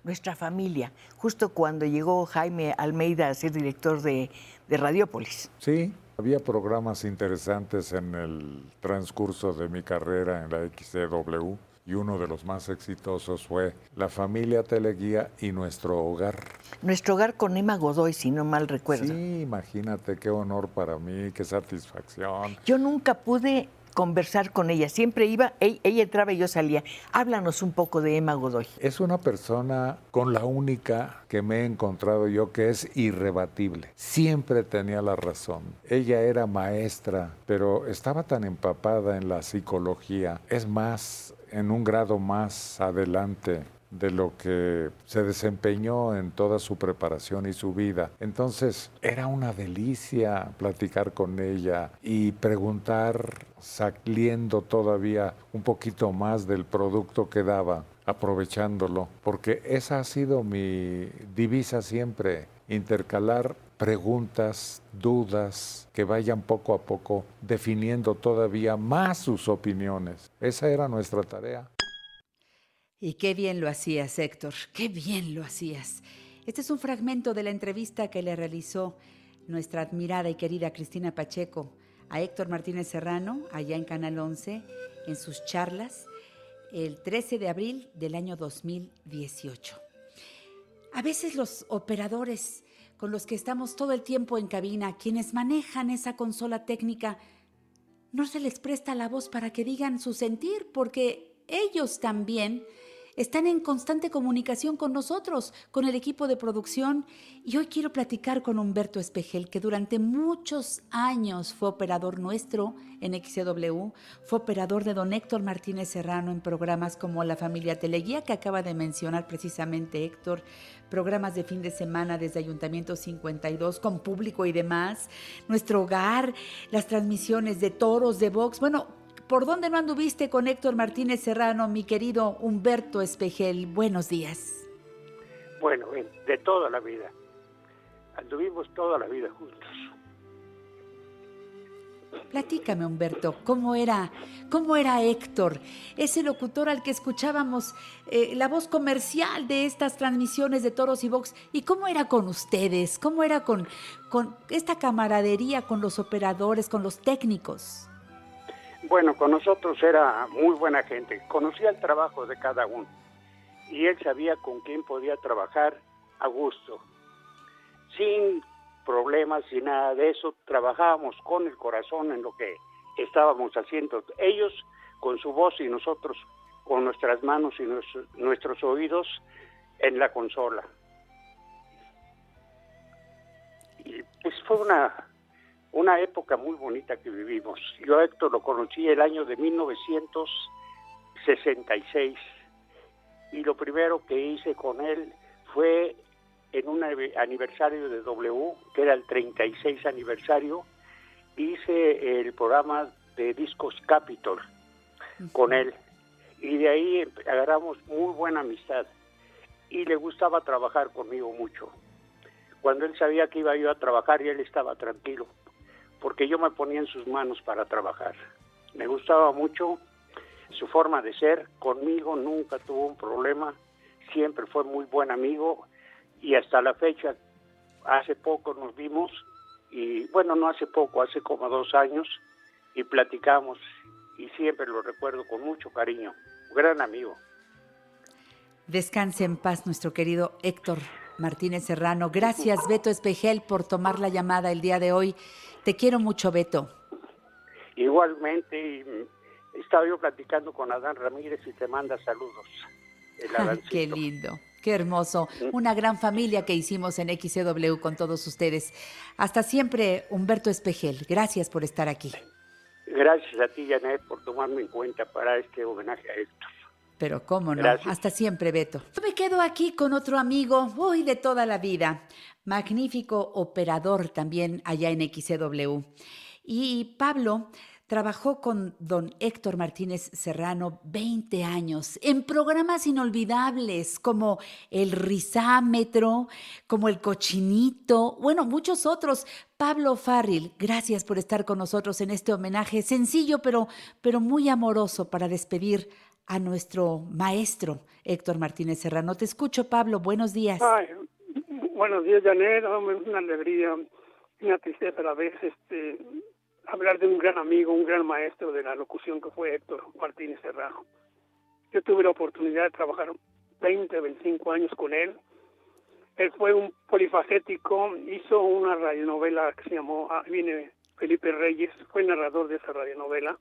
[SPEAKER 13] nuestra familia, justo cuando llegó Jaime Almeida a ser director de, Radiópolis.
[SPEAKER 3] Sí, había programas interesantes en el transcurso de mi carrera en la XCW y uno de los más exitosos fue La familia Teleguía y Nuestro Hogar.
[SPEAKER 13] Nuestro Hogar con Emma Godoy, si no mal recuerdo.
[SPEAKER 3] Sí, imagínate qué honor para mí, qué satisfacción.
[SPEAKER 13] Yo nunca pude conversar con ella. Siempre iba, ella entraba y yo salía. Háblanos un poco de Emma Godoy.
[SPEAKER 3] Es una persona con la única que me he encontrado yo que es irrebatible. Siempre tenía la razón. Ella era maestra, pero estaba tan empapada en la psicología. Es más, en un grado más adelante de lo que se desempeñó en toda su preparación y su vida. Entonces era una delicia platicar con ella y preguntar, saliendo todavía un poquito más del producto que daba, aprovechándolo, porque esa ha sido mi divisa siempre, intercalar preguntas, dudas, que vayan poco a poco definiendo todavía más sus opiniones. Esa era nuestra tarea.
[SPEAKER 4] Y qué bien lo hacías, Héctor, qué bien lo hacías. Este es un fragmento de la entrevista que le realizó nuestra admirada y querida Cristina Pacheco a Héctor Martínez Serrano, allá en Canal 11, en sus charlas, el 13 de abril del año 2018. A veces los operadores con los que estamos todo el tiempo en cabina, quienes manejan esa consola técnica, no se les presta la voz para que digan su sentir, porque ellos también están en constante comunicación con nosotros, con el equipo de producción. Y hoy quiero platicar con Humberto Espejel, que durante muchos años fue operador nuestro en XCW, fue operador de don Héctor Martínez Serrano en programas como La Familia Teleguía, que acaba de mencionar precisamente Héctor, programas de fin de semana desde Ayuntamiento 52 con público y demás, nuestro hogar, las transmisiones de toros, de box, bueno, ¿Por dónde no anduviste con Héctor Martínez Serrano, mi querido Humberto Espejel? Buenos días.
[SPEAKER 14] Bueno, de toda la vida. Anduvimos toda la vida juntos.
[SPEAKER 4] Platícame, Humberto, ¿cómo era, cómo era Héctor, ese locutor al que escuchábamos eh, la voz comercial de estas transmisiones de toros y box? ¿Y cómo era con ustedes? ¿Cómo era con, con esta camaradería con los operadores, con los técnicos?
[SPEAKER 14] Bueno, con nosotros era muy buena gente, conocía el trabajo de cada uno. Y él sabía con quién podía trabajar a gusto, sin problemas, sin nada de eso, trabajábamos con el corazón en lo que estábamos haciendo, ellos con su voz y nosotros con nuestras manos y nuestros, nuestros oídos en la consola. Y pues fue una una época muy bonita que vivimos. Yo a Héctor lo conocí el año de 1966 y lo primero que hice con él fue en un aniversario de W, que era el 36 aniversario, hice el programa de Discos Capitol con él y de ahí agarramos muy buena amistad y le gustaba trabajar conmigo mucho. Cuando él sabía que iba yo a trabajar y él estaba tranquilo porque yo me ponía en sus manos para trabajar. Me gustaba mucho su forma de ser, conmigo nunca tuvo un problema, siempre fue muy buen amigo y hasta la fecha, hace poco nos vimos y bueno, no hace poco, hace como dos años y platicamos y siempre lo recuerdo con mucho cariño, gran amigo.
[SPEAKER 4] Descanse en paz nuestro querido Héctor Martínez Serrano. Gracias Beto Espejel por tomar la llamada el día de hoy. Te quiero mucho, Beto.
[SPEAKER 14] Igualmente, estaba yo platicando con Adán Ramírez y te manda saludos.
[SPEAKER 4] qué lindo, qué hermoso. Una gran familia que hicimos en XCW con todos ustedes. Hasta siempre, Humberto Espejel. Gracias por estar aquí.
[SPEAKER 14] gracias a ti, Janet, por tomarme en cuenta para este homenaje a Héctor.
[SPEAKER 4] Pero cómo no,
[SPEAKER 14] Gracias.
[SPEAKER 4] hasta siempre, Beto. Yo me quedo aquí con otro amigo, hoy de toda la vida, magnífico operador también allá en XCW. Y Pablo trabajó con don Héctor Martínez Serrano 20 años en programas inolvidables como El Rizámetro, como El Cochinito, bueno, muchos otros. Pablo Farril, gracias por estar con nosotros en este homenaje sencillo pero, pero muy amoroso para despedir a nuestro maestro Héctor Martínez Serrano. Te escucho, Pablo. Buenos días.
[SPEAKER 15] Buenos días, Janet. Hombre, es una alegría una tristeza a la vez este, hablar de un gran amigo, un gran maestro de la locución que fue Héctor Martínez Serrano. Yo tuve la oportunidad de trabajar 20, 25 años con él. Él fue un polifacético, hizo una radionovela que se llamó ah, Viene Felipe Reyes, fue narrador de esa radionovela,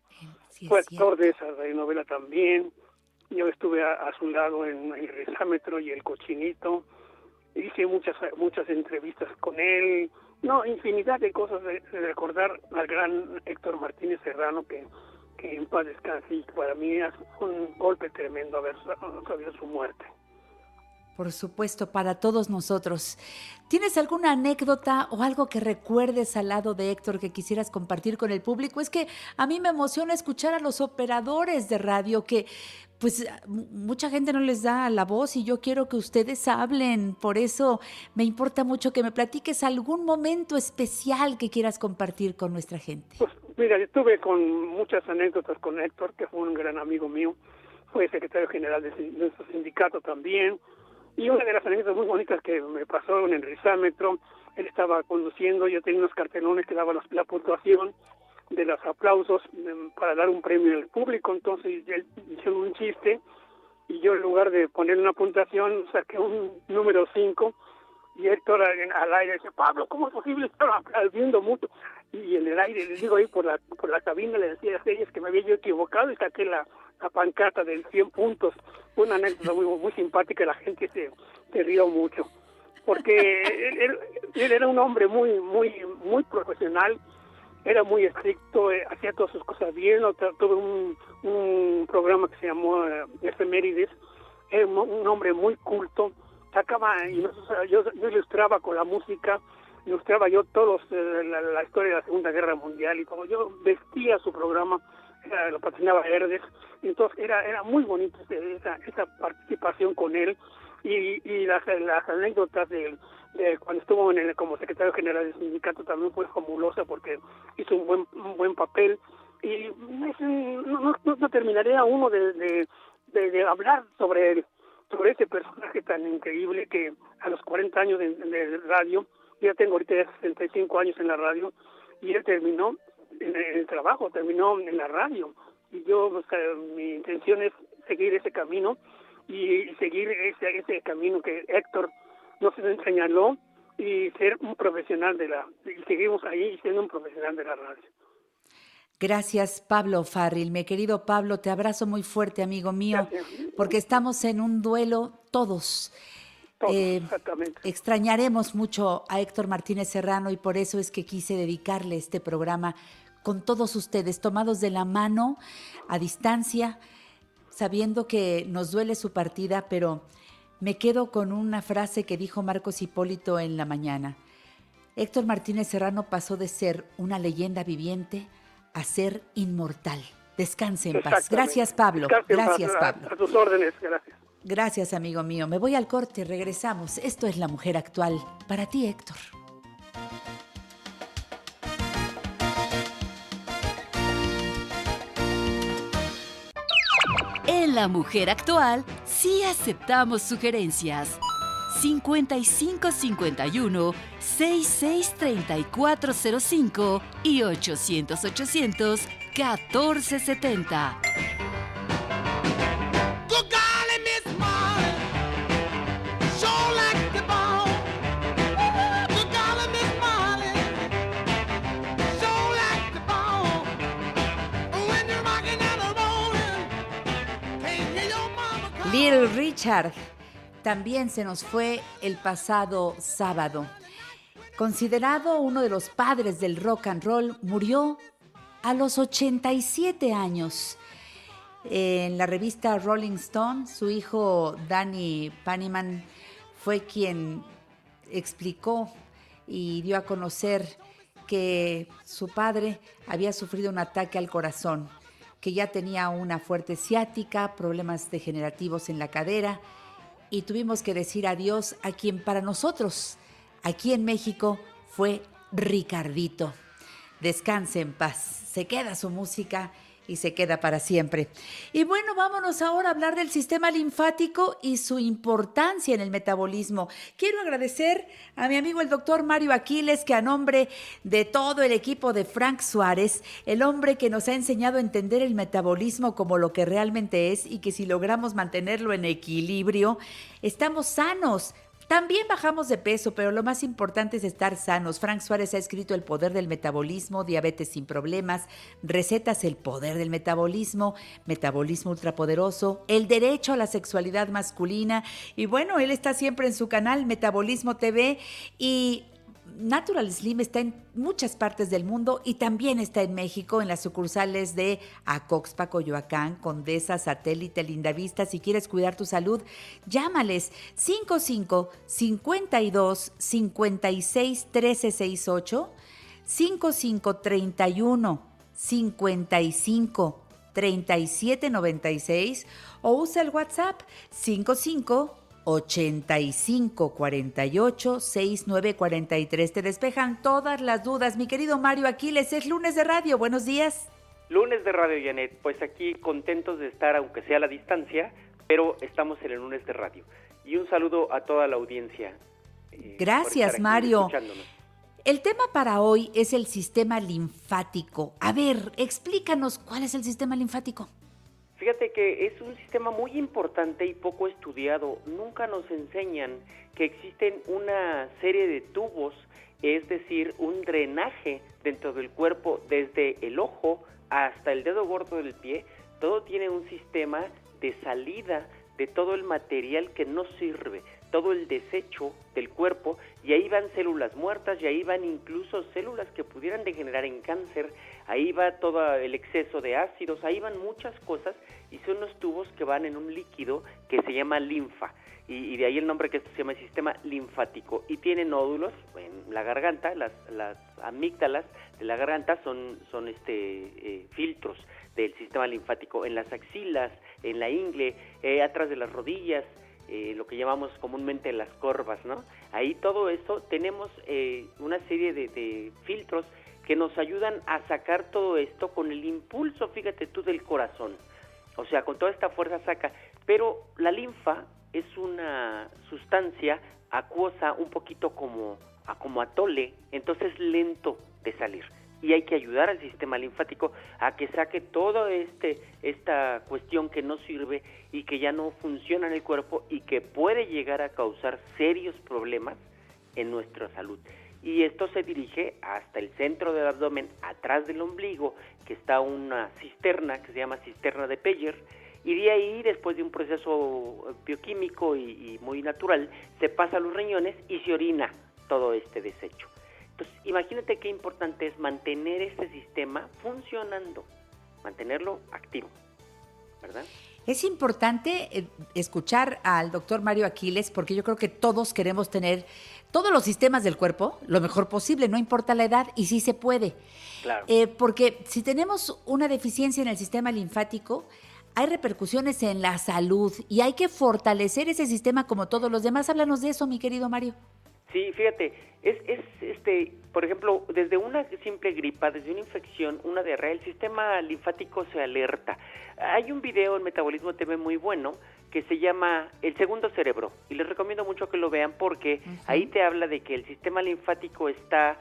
[SPEAKER 15] fue actor de esa radionovela también. Yo estuve a, a su lado en El Rezámetro y El Cochinito. Hice muchas muchas entrevistas con él. No, infinidad de cosas de, recordar al gran Héctor Martínez Serrano que, que en paz descanse y para mí es un golpe tremendo haber sabido su muerte.
[SPEAKER 4] Por supuesto, para todos nosotros. ¿Tienes alguna anécdota o algo que recuerdes al lado de Héctor que quisieras compartir con el público? Es que a mí me emociona escuchar a los operadores de radio que pues mucha gente no les da la voz y yo quiero que ustedes hablen. Por eso me importa mucho que me platiques algún momento especial que quieras compartir con nuestra gente.
[SPEAKER 15] Pues mira, yo estuve con muchas anécdotas con Héctor, que fue un gran amigo mío. Fue secretario general de, nuestro sindicato también. Y una de las anécdotas muy bonitas que me pasó en el rizámetro, él estaba conduciendo, yo tenía unos cartelones que daban la puntuación de los aplausos para dar un premio al público, entonces él hizo un chiste y yo en lugar de poner una puntuación saqué un número 5 y Héctor al aire dice, Pablo, ¿cómo es posible estar aplaudiendo mucho? Y en el aire, les digo ahí por la, por la cabina, le decía a ellas que me había yo equivocado y saqué la, la pancarta de 100 puntos. Una anécdota muy, muy simpática y la gente se, se rió mucho. Porque él, él, era un hombre muy, muy, muy profesional, era muy estricto, eh, hacía todas sus cosas bien, tuve un, un programa que se llamó eh, Efemérides, era un, un hombre muy culto, sacaba, y nosotros, yo, yo ilustraba con la música, ilustraba yo todos eh, la, la, historia de la Segunda Guerra Mundial y como yo vestía su programa, lo patrocinaba Verdes, entonces era era muy bonito esa, esa participación con él. Y, y las, las anécdotas de, de, cuando estuvo en el, como secretario general del sindicato también fue fabulosa porque hizo un buen un buen papel. Y no, no, no, terminaría uno de, de, hablar sobre él sobre ese personaje tan increíble que a los 40 años de, de radio, ya tengo ahorita ya 65 años en la radio, y él terminó en el trabajo, terminó en la radio. Y yo, o sea, mi intención es seguir ese camino y seguir ese, ese camino que Héctor nos enseñó y ser un profesional de la, y seguimos ahí siendo un profesional de la radio.
[SPEAKER 4] Gracias, Pablo Farril. Mi querido Pablo, te abrazo muy fuerte, amigo mío, porque estamos en un duelo todos.
[SPEAKER 15] todos eh, exactamente.
[SPEAKER 4] Extrañaremos mucho a Héctor Martínez Serrano y por eso es que quise dedicarle este programa con todos ustedes, tomados de la mano, a distancia, sabiendo que nos duele su partida, pero me quedo con una frase que dijo Marcos Hipólito en la mañana. Héctor Martínez Serrano pasó de ser una leyenda viviente a ser inmortal. Descanse en paz. Gracias, Pablo.
[SPEAKER 15] Descanse
[SPEAKER 4] gracias, Pablo.
[SPEAKER 15] A tus órdenes, gracias.
[SPEAKER 4] Gracias, amigo mío. Me voy al corte, regresamos. Esto es La Mujer Actual. Para ti, Héctor.
[SPEAKER 2] La Mujer Actual, sí aceptamos sugerencias. 5551 663405 y 800 800 1470.
[SPEAKER 4] Little Richard también se nos fue el pasado sábado. Considerado uno de los padres del rock and roll, murió a los 87 años. En la revista Rolling Stone, su hijo Danny Paniman fue quien explicó y dio a conocer que su padre había sufrido un ataque al corazón, que ya tenía una fuerte ciática, problemas degenerativos en la cadera y tuvimos que decir adiós a quien para nosotros, aquí en México, fue Ricardito. Descanse en paz. Se queda su música y se queda para siempre. Y bueno, vámonos ahora a hablar del sistema linfático y su importancia en el metabolismo. Quiero agradecer a mi amigo el doctor Mario Aquiles, que a nombre de todo el equipo de Frank Suárez, el hombre que nos ha enseñado a entender el metabolismo como lo que realmente es y que si logramos mantenerlo en equilibrio, estamos sanos también bajamos de peso, pero lo más importante es estar sanos. Frank Suárez ha escrito El poder del metabolismo, diabetes sin problemas, recetas El poder del metabolismo, metabolismo ultrapoderoso, el derecho a la sexualidad masculina. Y bueno, él está siempre en su canal Metabolismo TV y Natural Slim está en muchas partes del mundo y también está en México, en las sucursales de Acoxpa, Coyoacán, Condesa, Satélite, Lindavista. Si quieres cuidar tu salud, llámales 55 52 56 1368 55 31 55 3796 o usa el WhatsApp 55 85 48 69 43. Te despejan todas las dudas. Mi querido Mario Aquiles, es lunes de radio. Buenos días.
[SPEAKER 16] Lunes de radio, Janet. Pues aquí contentos de estar, aunque sea a la distancia, pero estamos en el lunes de radio. Y un saludo a toda la audiencia.
[SPEAKER 4] eh, Gracias, Mario. El tema para hoy es el sistema linfático. A ver, explícanos cuál es el sistema linfático.
[SPEAKER 16] Fíjate que es un sistema muy importante y poco estudiado. Nunca nos enseñan que existen una serie de tubos, es decir, un drenaje dentro del cuerpo desde el ojo hasta el dedo gordo del pie. Todo tiene un sistema de salida de todo el material que no sirve, todo el desecho del cuerpo y ahí van células muertas y ahí van incluso células que pudieran degenerar en cáncer, ahí va todo el exceso de ácidos, ahí van muchas cosas y son los tubos que van en un líquido que se llama linfa y, de ahí el nombre que esto se llama sistema linfático y tiene nódulos en la garganta, las, las amígdalas de la garganta son, son este, eh, filtros del sistema linfático en las axilas, en la ingle, eh, atrás de las rodillas, eh, lo que llamamos comúnmente las corvas, ¿no? Ahí todo esto tenemos eh, una serie de, de, filtros que nos ayudan a sacar todo esto con el impulso, fíjate tú, del corazón. O sea, con toda esta fuerza saca. Pero la linfa es una sustancia acuosa, un poquito como, como atole, entonces lento de salir y hay que ayudar al sistema linfático a que saque toda este, esta cuestión que no sirve y que ya no funciona en el cuerpo y que puede llegar a causar serios problemas en nuestra salud. Y esto se dirige hasta el centro del abdomen, atrás del ombligo, que está una cisterna que se llama cisterna de Peyer, y de ahí, después de un proceso bioquímico y, y muy natural, se pasa a los riñones y se orina todo este desecho. Entonces, imagínate qué importante es mantener este sistema funcionando, mantenerlo activo, ¿verdad?
[SPEAKER 4] Es importante eh, escuchar al doctor Mario Aquiles porque yo creo que todos queremos tener todos los sistemas del cuerpo lo mejor posible, no importa la edad y sí se puede.
[SPEAKER 16] Claro.
[SPEAKER 4] Eh, porque si tenemos una deficiencia en el sistema linfático, hay repercusiones en la salud y hay que fortalecer ese sistema como todos los demás. Háblanos de eso, mi querido Mario.
[SPEAKER 16] Sí, fíjate, es, es este, por ejemplo, desde una simple gripa, desde una infección, una diarrea, el sistema linfático se alerta. Hay un video en Metabolismo TV muy bueno que se llama El segundo cerebro y les recomiendo mucho que lo vean porque uh -huh. ahí te habla de que el sistema linfático está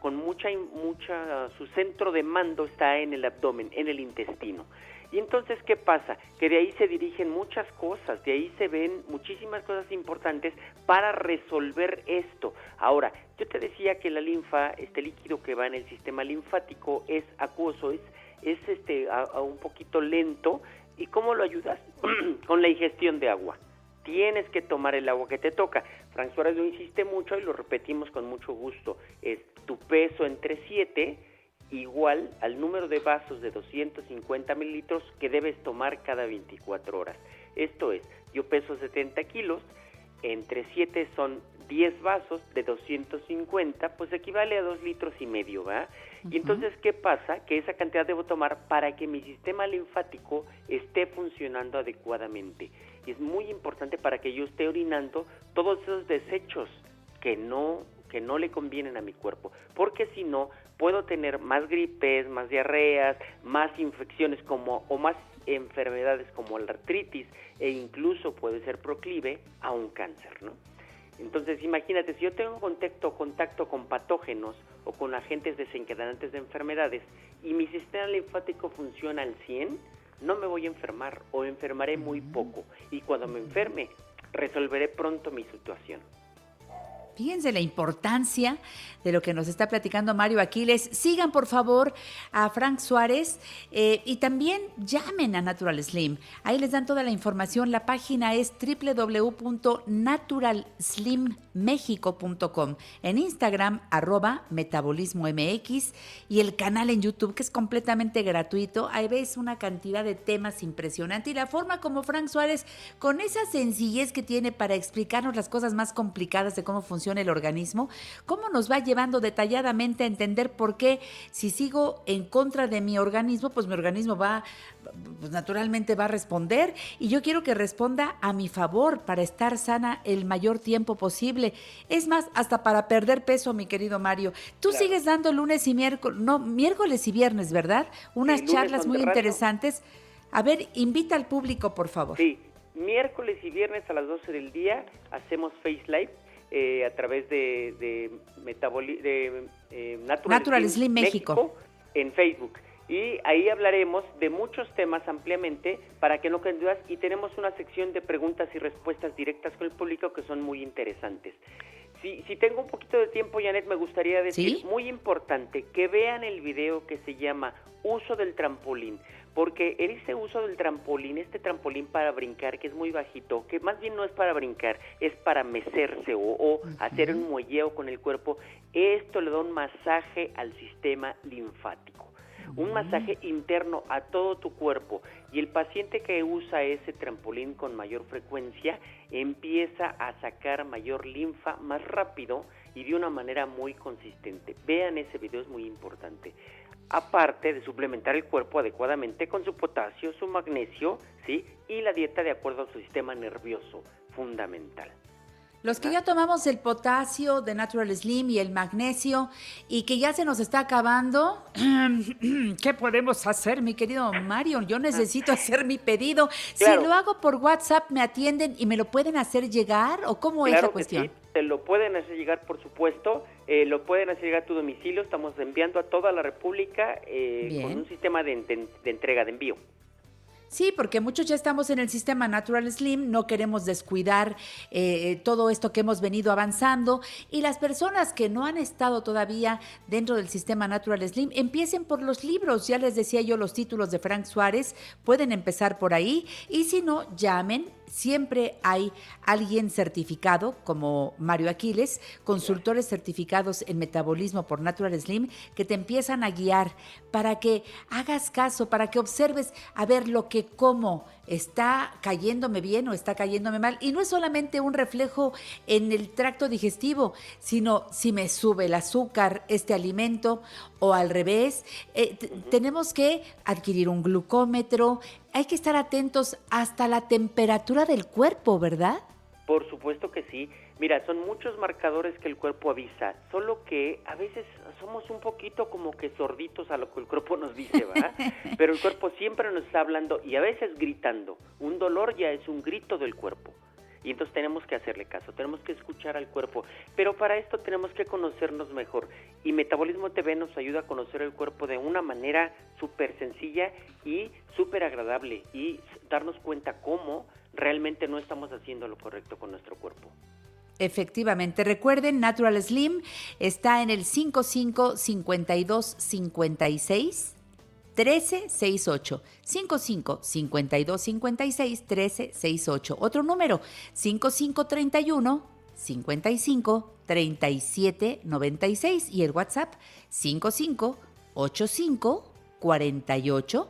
[SPEAKER 16] con mucha mucha su centro de mando está en el abdomen, en el intestino. Y entonces, ¿qué pasa? Que de ahí se dirigen muchas cosas, de ahí se ven muchísimas cosas importantes para resolver esto. Ahora, yo te decía que la linfa, este líquido que va en el sistema linfático es acuoso, es, es este, a, un poquito lento. ¿Y cómo lo ayudas? Con la ingestión de agua. Tienes que tomar el agua que te toca. Frank Suárez lo insiste mucho y lo repetimos con mucho gusto. Es tu peso entre 7 igual al número de vasos de 250 mililitros que debes tomar cada 24 horas. Esto es, yo peso 70 kilos, entre 7 son 10 vasos de 250, pues equivale a 2 litros y medio, ¿va? Y entonces, ¿qué pasa? Que esa cantidad debo tomar para que mi sistema linfático esté funcionando adecuadamente. Y es muy importante para que yo esté orinando todos esos desechos que no que no le convienen a mi cuerpo, porque si no puedo tener más gripes, más diarreas, más infecciones como o más enfermedades como la artritis e incluso puede ser proclive a un cáncer, ¿no? Entonces, imagínate, si yo tengo contacto, contacto con patógenos o con agentes desencadenantes de enfermedades y mi sistema linfático funciona al 100, no me voy a enfermar o enfermaré muy poco. Y cuando me enferme, resolveré pronto mi situación.
[SPEAKER 4] Fíjense la importancia de lo que nos está platicando Mario Aquiles. Sigan, por favor, a Frank Suárez eh, y también llamen a Natural Slim. Ahí les dan toda la información. La página es www.naturalslimmexico.com. En Instagram, arroba metabolismo MX y el canal en YouTube, que es completamente gratuito. Ahí ves una cantidad de temas impresionante y la forma como Frank Suárez, con esa sencillez que tiene para explicarnos las cosas más complicadas de cómo funciona el organismo, cómo nos va llevando detalladamente a entender por qué si sigo en contra de mi organismo, pues mi organismo va, pues naturalmente va a responder y yo quiero que responda a mi favor para estar sana el mayor tiempo posible. Es más, hasta para perder peso, mi querido Mario. Tú sigues dando lunes y miércoles, no, miércoles y viernes, ¿verdad? Unas
[SPEAKER 16] Sí,
[SPEAKER 4] charlas muy interesantes. A ver, invita al público, por favor.
[SPEAKER 16] Sí, miércoles y viernes a las 12 del día hacemos Face Live eh, a través de, de, Metaboli- de eh, Natural,
[SPEAKER 4] Natural Slim México.
[SPEAKER 16] en Facebook. Y ahí hablaremos de muchos temas ampliamente para que no queden dudas y tenemos una sección de preguntas y respuestas directas con el público que son muy interesantes. Si, si tengo un poquito de tiempo, Janet, me gustaría decir, muy importante, que vean el video que se llama Uso del trampolín, porque en ese uso del trampolín, este trampolín para brincar, que es muy bajito, que más bien no es para brincar, es para mecerse o, o hacer un muelleo con el cuerpo, esto le da un masaje al sistema linfático un masaje interno a todo tu cuerpo y el paciente que usa ese trampolín con mayor frecuencia empieza a sacar mayor linfa más rápido y de una manera muy consistente. Vean ese video, es muy importante. Aparte de suplementar el cuerpo adecuadamente con su potasio, su magnesio, ¿sí? Y la dieta de acuerdo a su sistema nervioso, fundamental.
[SPEAKER 4] Los que ya tomamos el potasio de Natural Slim y el magnesio y que ya se nos está acabando, ¿qué podemos hacer, mi querido Mario? Yo necesito hacer mi pedido.
[SPEAKER 16] Claro.
[SPEAKER 4] Si lo hago por WhatsApp, ¿me atienden y me lo pueden hacer llegar? ¿O cómo es la
[SPEAKER 16] Claro que
[SPEAKER 4] cuestión?
[SPEAKER 16] sí, te lo pueden hacer llegar, por supuesto, eh, lo pueden hacer llegar a tu domicilio, estamos enviando a toda la República eh, con un sistema de, de- de entrega, de envío.
[SPEAKER 4] Sí, porque muchos ya estamos en el sistema Natural Slim, no queremos descuidar eh, todo esto que hemos venido avanzando y las personas que no han estado todavía dentro del sistema Natural Slim, empiecen por los libros, ya les decía yo los títulos de Frank Suárez, pueden empezar por ahí y si no, llamen. Siempre hay alguien certificado, como Mario Aquiles, consultores certificados en metabolismo por Natural Slim, que te empiezan a guiar para que hagas caso, para que observes a ver lo que como está cayéndome bien o está cayéndome mal. Y no es solamente un reflejo en el tracto digestivo, sino si me sube el azúcar, este alimento, o al revés. Eh, Tenemos que adquirir un glucómetro, hay que estar atentos hasta la temperatura del cuerpo, ¿verdad?
[SPEAKER 16] Por supuesto que sí. Mira, son muchos marcadores que el cuerpo avisa, solo que a veces somos un poquito como que sorditos a lo que el cuerpo nos dice, ¿verdad? Pero el cuerpo siempre nos está hablando y a veces gritando. Un dolor ya es un grito del cuerpo. Y entonces tenemos que hacerle caso, tenemos que escuchar al cuerpo. Pero para esto tenemos que conocernos mejor. Y Metabolismo TV nos ayuda a conocer el cuerpo de una manera súper sencilla y súper agradable. Y darnos cuenta cómo realmente no estamos haciendo lo correcto con nuestro cuerpo.
[SPEAKER 4] Efectivamente, recuerden, Natural Slim está en el 55 52 56 13 68. 55 52 56 13 68. Otro número, 55 31 55 37 96 y el WhatsApp 55 85 48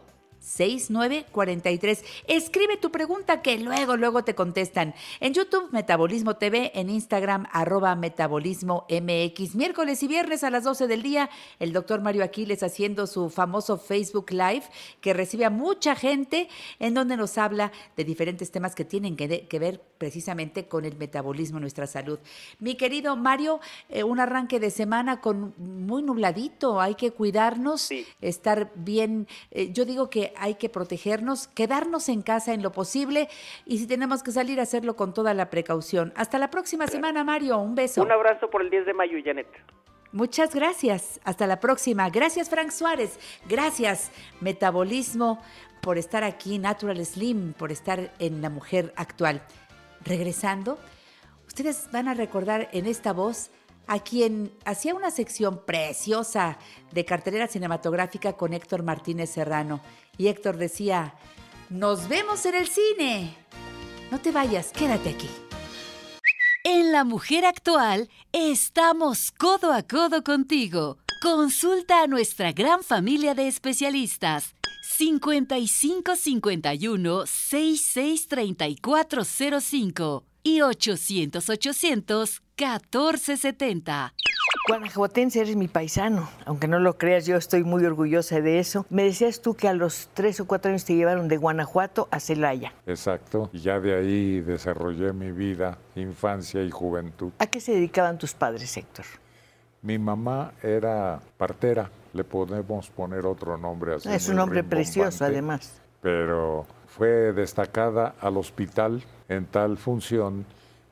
[SPEAKER 4] 6943. Escribe tu pregunta que luego, luego te contestan. En YouTube, Metabolismo TV, en Instagram, arroba Metabolismo MX. Miércoles y viernes a las 12 del día, el doctor Mario Aquiles haciendo su famoso Facebook Live que recibe a mucha gente en donde nos habla de diferentes temas que tienen que, de- que ver precisamente con el metabolismo, nuestra salud. Mi querido Mario, eh, un arranque de semana con muy nubladito, hay que cuidarnos, estar bien. eh, yo digo que hay que protegernos, quedarnos en casa en lo posible y si tenemos que salir, hacerlo con toda la precaución. Hasta la próxima semana, Mario. Un beso.
[SPEAKER 16] Un abrazo por el 10 de mayo, Janet.
[SPEAKER 4] Muchas gracias. Hasta la próxima. Gracias, Frank Suárez. Gracias, Metabolismo, por estar aquí, Natural Slim, por estar en La Mujer Actual. Regresando, ustedes van a recordar en esta voz a quien hacía una sección preciosa de cartelera cinematográfica con Héctor Martínez Serrano. Y Héctor decía, nos vemos en el cine. No te vayas, quédate aquí.
[SPEAKER 2] En La Mujer Actual estamos codo a codo contigo. Consulta a nuestra gran familia de especialistas. 55 51 66 34 05 y 800 800 1470.
[SPEAKER 13] Guanajuatense, eres mi paisano. Aunque no lo creas, yo estoy muy orgullosa de eso. Me decías tú que a los tres o cuatro años te llevaron de Guanajuato a Celaya.
[SPEAKER 3] Exacto. Y ya de ahí desarrollé mi vida, infancia y juventud.
[SPEAKER 13] ¿A qué se dedicaban tus padres, Héctor?
[SPEAKER 3] Mi mamá era partera, le podemos poner otro nombre así.
[SPEAKER 13] es un nombre precioso, además.
[SPEAKER 3] Pero fue destacada al hospital en tal función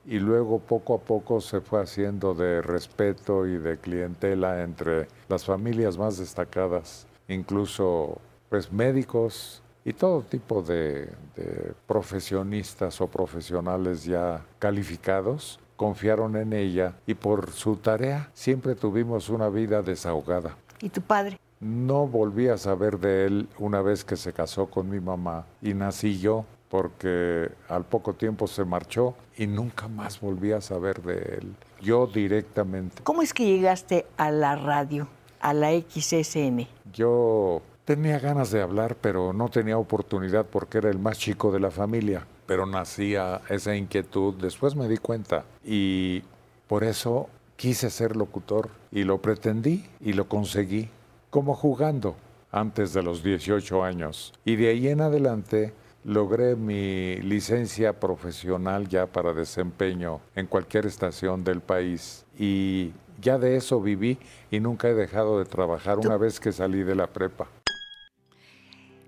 [SPEAKER 3] y luego poco a poco se fue haciendo de respeto y de clientela entre las familias más destacadas, incluso pues médicos y todo tipo de, de profesionistas o profesionales ya calificados confiaron en ella y por su tarea siempre tuvimos una vida desahogada.
[SPEAKER 13] ¿Y tu padre?
[SPEAKER 3] No volví a saber de él una vez que se casó con mi mamá y nací yo porque al poco tiempo se marchó y nunca más volví a saber de él. Yo directamente.
[SPEAKER 13] ¿Cómo es que llegaste a la radio, a la XSN?
[SPEAKER 3] Yo tenía ganas de hablar, pero no tenía oportunidad porque era el más chico de la familia. Pero nacía esa inquietud, después me di cuenta y por eso quise ser locutor y lo pretendí y lo conseguí, como jugando antes de los 18 años. Y de ahí en adelante logré mi licencia profesional ya para desempeño en cualquier estación del país y ya de eso viví y nunca he dejado de trabajar una vez que salí de la prepa.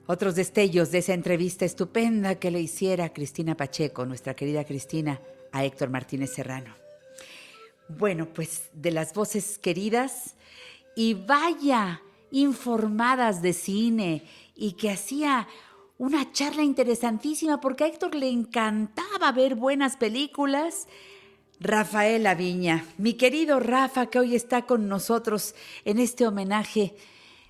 [SPEAKER 4] Otros destellos de esa entrevista estupenda que le hiciera Cristina Pacheco, nuestra querida Cristina, a Héctor Martínez Serrano. Bueno, pues de las voces queridas y vaya informadas de cine y que hacía una charla interesantísima porque a Héctor le encantaba ver buenas películas. Rafael Aviña, mi querido Rafa, que hoy está con nosotros en este homenaje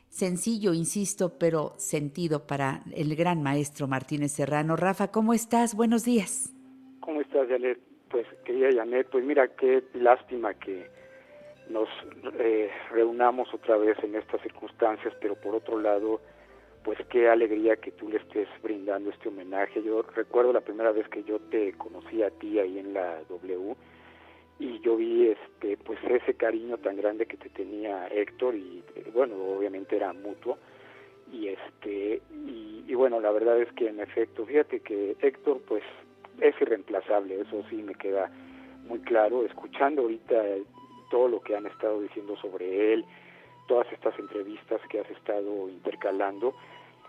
[SPEAKER 4] sencillo, insisto, pero sentido para el gran maestro Martínez Serrano. Rafa, ¿cómo estás? Buenos días.
[SPEAKER 17] ¿Cómo estás, Janet? Pues, querida Janet, pues mira, qué lástima que nos eh, reunamos otra vez en estas circunstancias, pero por otro lado, pues qué alegría que tú le estés brindando este homenaje. Yo recuerdo la primera vez que yo te conocí a ti ahí en la W y yo vi este pues ese cariño tan grande que te tenía Héctor y eh, bueno, obviamente era mutuo y este y, y bueno, la verdad es que en efecto, fíjate que Héctor pues es irreemplazable, eso sí me queda muy claro, escuchando ahorita todo lo que han estado diciendo sobre él, todas estas entrevistas que has estado intercalando,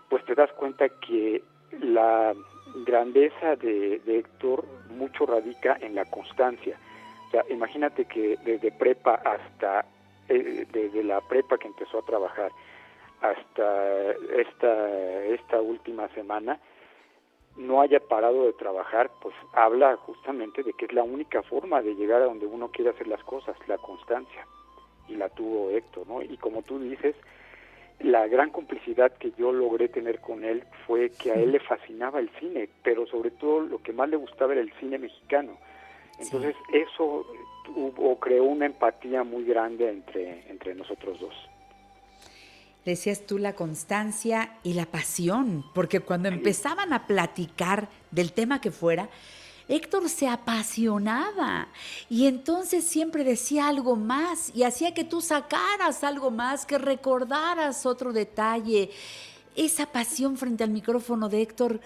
[SPEAKER 17] pues te das cuenta que la grandeza de, Héctor mucho radica en la constancia. O sea, imagínate que desde prepa hasta, eh, desde la prepa que empezó a trabajar hasta esta, esta última semana, no haya parado de trabajar, pues habla justamente de que es la única forma de llegar a donde uno quiere hacer las cosas, la constancia. Y la tuvo Héctor, ¿no? Y como tú dices, la gran complicidad que yo logré tener con él fue que a él le fascinaba el cine, pero sobre todo lo que más le gustaba era el cine mexicano. Entonces eso tuvo, creó una empatía muy grande entre, entre nosotros dos.
[SPEAKER 4] Decías tú la constancia y la pasión, porque cuando empezaban a platicar del tema que fuera, Héctor se apasionaba y entonces siempre decía algo más y hacía que tú sacaras algo más, que recordaras otro detalle. Esa pasión frente al micrófono de Héctor,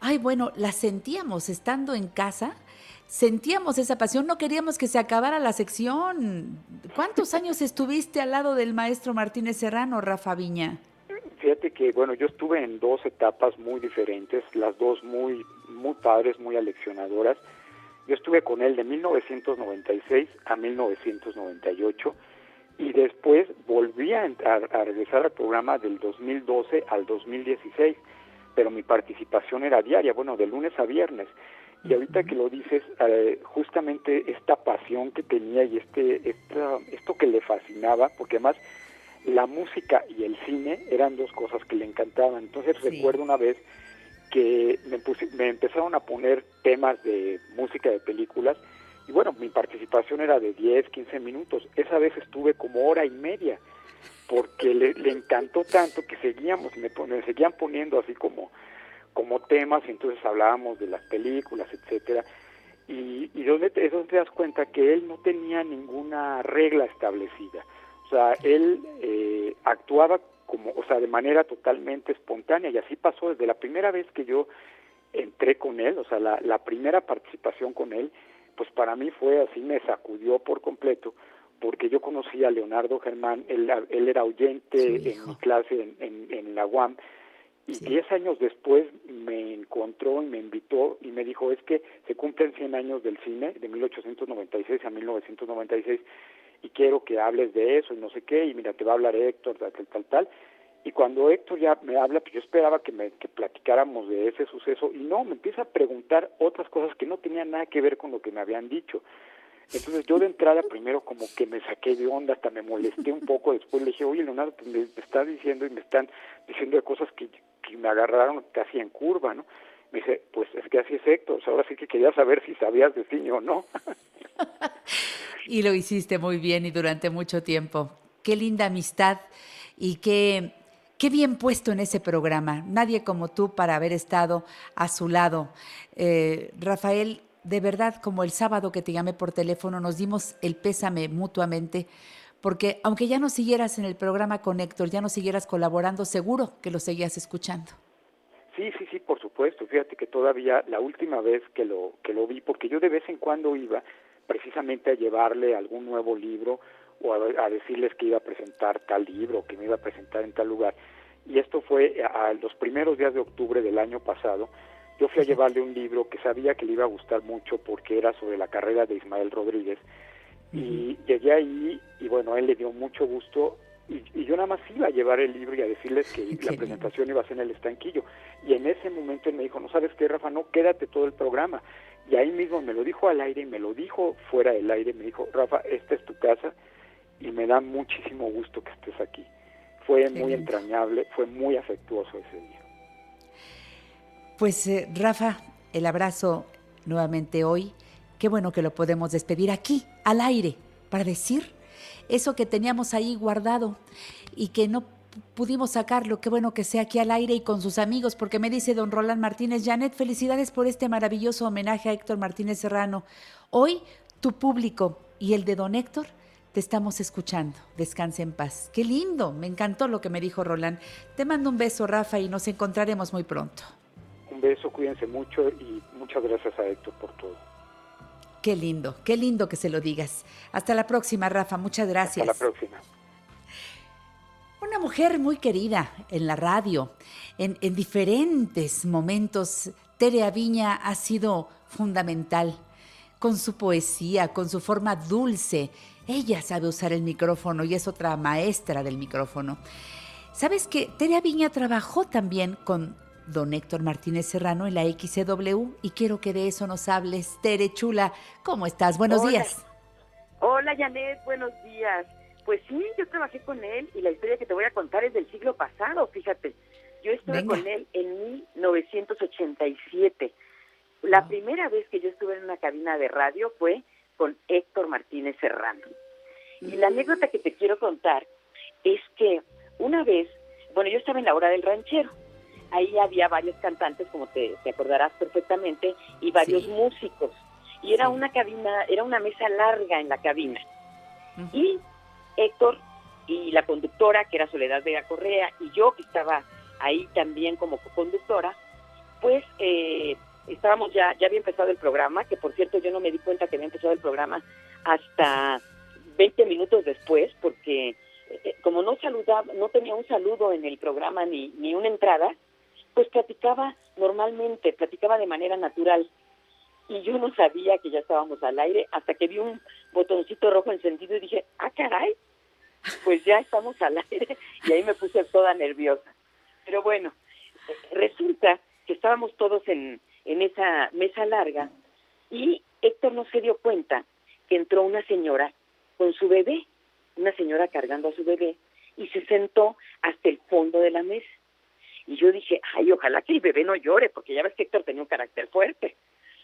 [SPEAKER 4] ay bueno, la sentíamos estando en casa, sentíamos esa pasión, no queríamos que se acabara la sección. ¿Cuántos años estuviste al lado del maestro Martínez Serrano, Rafa Viña?
[SPEAKER 17] Fíjate que, bueno, yo estuve en dos etapas muy diferentes, las dos muy, muy padres, muy aleccionadoras. Yo estuve con él de 1996 a 1998 y después volví a, a, regresar al programa del 2012 al 2016, pero mi participación era diaria, bueno, de lunes a viernes. Y ahorita que lo dices, eh, justamente esta pasión que tenía y este, esta, esto que le fascinaba, porque además la música y el cine eran dos cosas que le encantaban. Entonces recuerdo una vez que me, me empezaron a poner temas de música de películas y bueno, mi participación era de 10, 15 minutos. Esa vez estuve como hora y media porque le, encantó tanto que seguíamos me, me seguían poniendo así como como temas y entonces hablábamos de las películas, etcétera. Y, y donde es donde te das cuenta que él no tenía ninguna regla establecida. O sea, él eh, actuaba como, o sea, de manera totalmente espontánea y así pasó desde la primera vez que yo entré con él, o sea, la, la primera participación con él, pues para mí fue así, me sacudió por completo, porque yo conocí a Leonardo Germán, él, él era oyente en mi clase en, en, en la UAM, y diez años después me encontró y me invitó y me dijo, es que se cumplen 100 años del cine, de 1896 a 1996, y quiero que hables de eso y no sé qué, y mira, te va a hablar Héctor, tal, tal, tal, tal. Y cuando Héctor ya me habla, pues yo esperaba que, me, que platicáramos de ese suceso, y no, me empieza a preguntar otras cosas que no tenían nada que ver con lo que me habían dicho. Entonces yo de entrada primero como que me saqué de onda, hasta me molesté un poco, después le dije, oye Leonardo, pues me, estás diciendo y me están diciendo de cosas que, que me agarraron casi en curva, ¿no? Me dice, pues es que así es Héctor, ahora sí que quería saber si sabías de cine o no.
[SPEAKER 4] y lo hiciste muy bien y durante mucho tiempo. Qué linda amistad y qué, qué bien puesto en ese programa. Nadie como tú para haber estado a su lado. Eh, Rafael, de verdad, como el sábado que te llamé por teléfono, nos dimos el pésame mutuamente, porque aunque ya no siguieras en el programa con Héctor, ya no siguieras colaborando, seguro que lo seguías escuchando.
[SPEAKER 17] Sí, sí, sí, por supuesto. Fíjate que todavía la última vez que lo que lo vi, porque yo de vez en cuando iba precisamente a llevarle algún nuevo libro o a, decirles que iba a presentar tal libro, que me iba a presentar en tal lugar. Y esto fue a, los primeros días de octubre del año pasado. Yo fui a llevarle un libro que sabía que le iba a gustar mucho porque era sobre la carrera de Ismael Rodríguez. Y llegué ahí y bueno, él le dio mucho gusto y, yo nada más iba a llevar el libro y a decirles que la presentación iba a ser en el estanquillo. Y en ese momento él me dijo, no sabes qué, Rafa, no, quédate todo el programa. Y ahí mismo me lo dijo al aire y me lo dijo fuera del aire, me dijo, Rafa, esta es tu casa y me da muchísimo gusto que estés aquí. Fue muy entrañable, fue muy afectuoso ese día.
[SPEAKER 4] Pues eh, Rafa, el abrazo nuevamente hoy. Qué bueno que lo podemos despedir aquí, al aire, para decir eso que teníamos ahí guardado y que no pudimos sacarlo. Qué bueno que sea aquí al aire y con sus amigos, porque me dice don Roland Martínez, Janet, felicidades por este maravilloso homenaje a Héctor Martínez Serrano. Hoy tu público y el de don Héctor te estamos escuchando. Descanse en paz. Qué lindo, me encantó lo que me dijo Roland. Te mando un beso, Rafa, y nos encontraremos muy pronto.
[SPEAKER 17] Un beso, cuídense mucho y muchas gracias a Héctor por todo.
[SPEAKER 4] Qué lindo, qué lindo que se lo digas. Hasta la próxima, Rafa. Muchas gracias.
[SPEAKER 17] Hasta la próxima.
[SPEAKER 4] Una mujer muy querida en la radio, en, en diferentes momentos. Tere Aviña ha sido fundamental con su poesía, con su forma dulce. Ella sabe usar el micrófono y es otra maestra del micrófono. ¿Sabes que Tere Aviña trabajó también con don Héctor Martínez Serrano en la XCW y quiero que de eso nos hables. Tere Chula, ¿cómo estás? Buenos días.
[SPEAKER 18] Hola Janet, buenos días. Pues sí, yo trabajé con él y la historia que te voy a contar es del siglo pasado, fíjate. Yo estuve con él en 1987. La primera vez que yo estuve en una cabina de radio fue con Héctor Martínez Serrano. Y la anécdota que te quiero contar es que una vez, bueno, yo estaba en la hora del ranchero. Ahí había varios cantantes, como te, te acordarás perfectamente, y varios músicos. Y era una cabina, era una mesa larga en la cabina. Y Héctor y la conductora, que era Soledad Vega Correa, y yo, que estaba ahí también como conductora, pues eh, estábamos ya, ya había empezado el programa, que por cierto yo no me di cuenta que había empezado el programa hasta 20 minutos después, porque eh, como no saludaba, no tenía un saludo en el programa ni, ni una entrada, pues platicaba normalmente, platicaba de manera natural. Y yo no sabía que ya estábamos al aire hasta que vi un botoncito rojo encendido y dije, ah, caray, pues ya estamos al aire. Y ahí me puse toda nerviosa. Pero bueno, resulta que estábamos todos en, en esa mesa larga y Héctor no se dio cuenta que entró una señora con su bebé, una señora cargando a su bebé, y se sentó hasta el fondo de la mesa. Y yo dije, ay, ojalá que el bebé no llore, porque ya ves que Héctor tenía un carácter fuerte.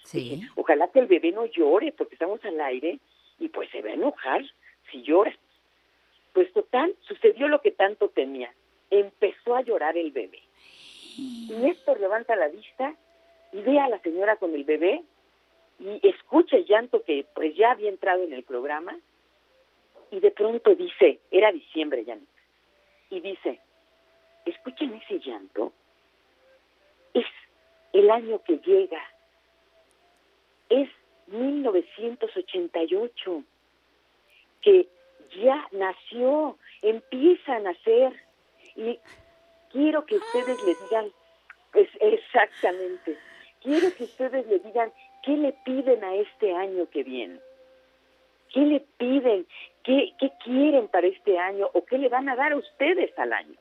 [SPEAKER 13] Sí.
[SPEAKER 18] Ojalá que el bebé no llore, porque estamos al aire y pues se va a enojar si llora. Pues total, sucedió lo que tanto temía. Empezó a llorar el bebé. Y Héctor levanta la vista y ve a la señora con el bebé y escucha el llanto que pues ya había entrado en el programa y de pronto dice, era diciembre ya, y dice, escuchen ese llanto, es el año que llega, es 1988, que ya nació, empieza a nacer, y quiero que ustedes le digan, pues exactamente, quiero que ustedes le digan qué le piden a este año que viene. ¿Qué le piden? ¿Qué, ¿Qué quieren para este año? ¿O qué le van a dar a ustedes al año?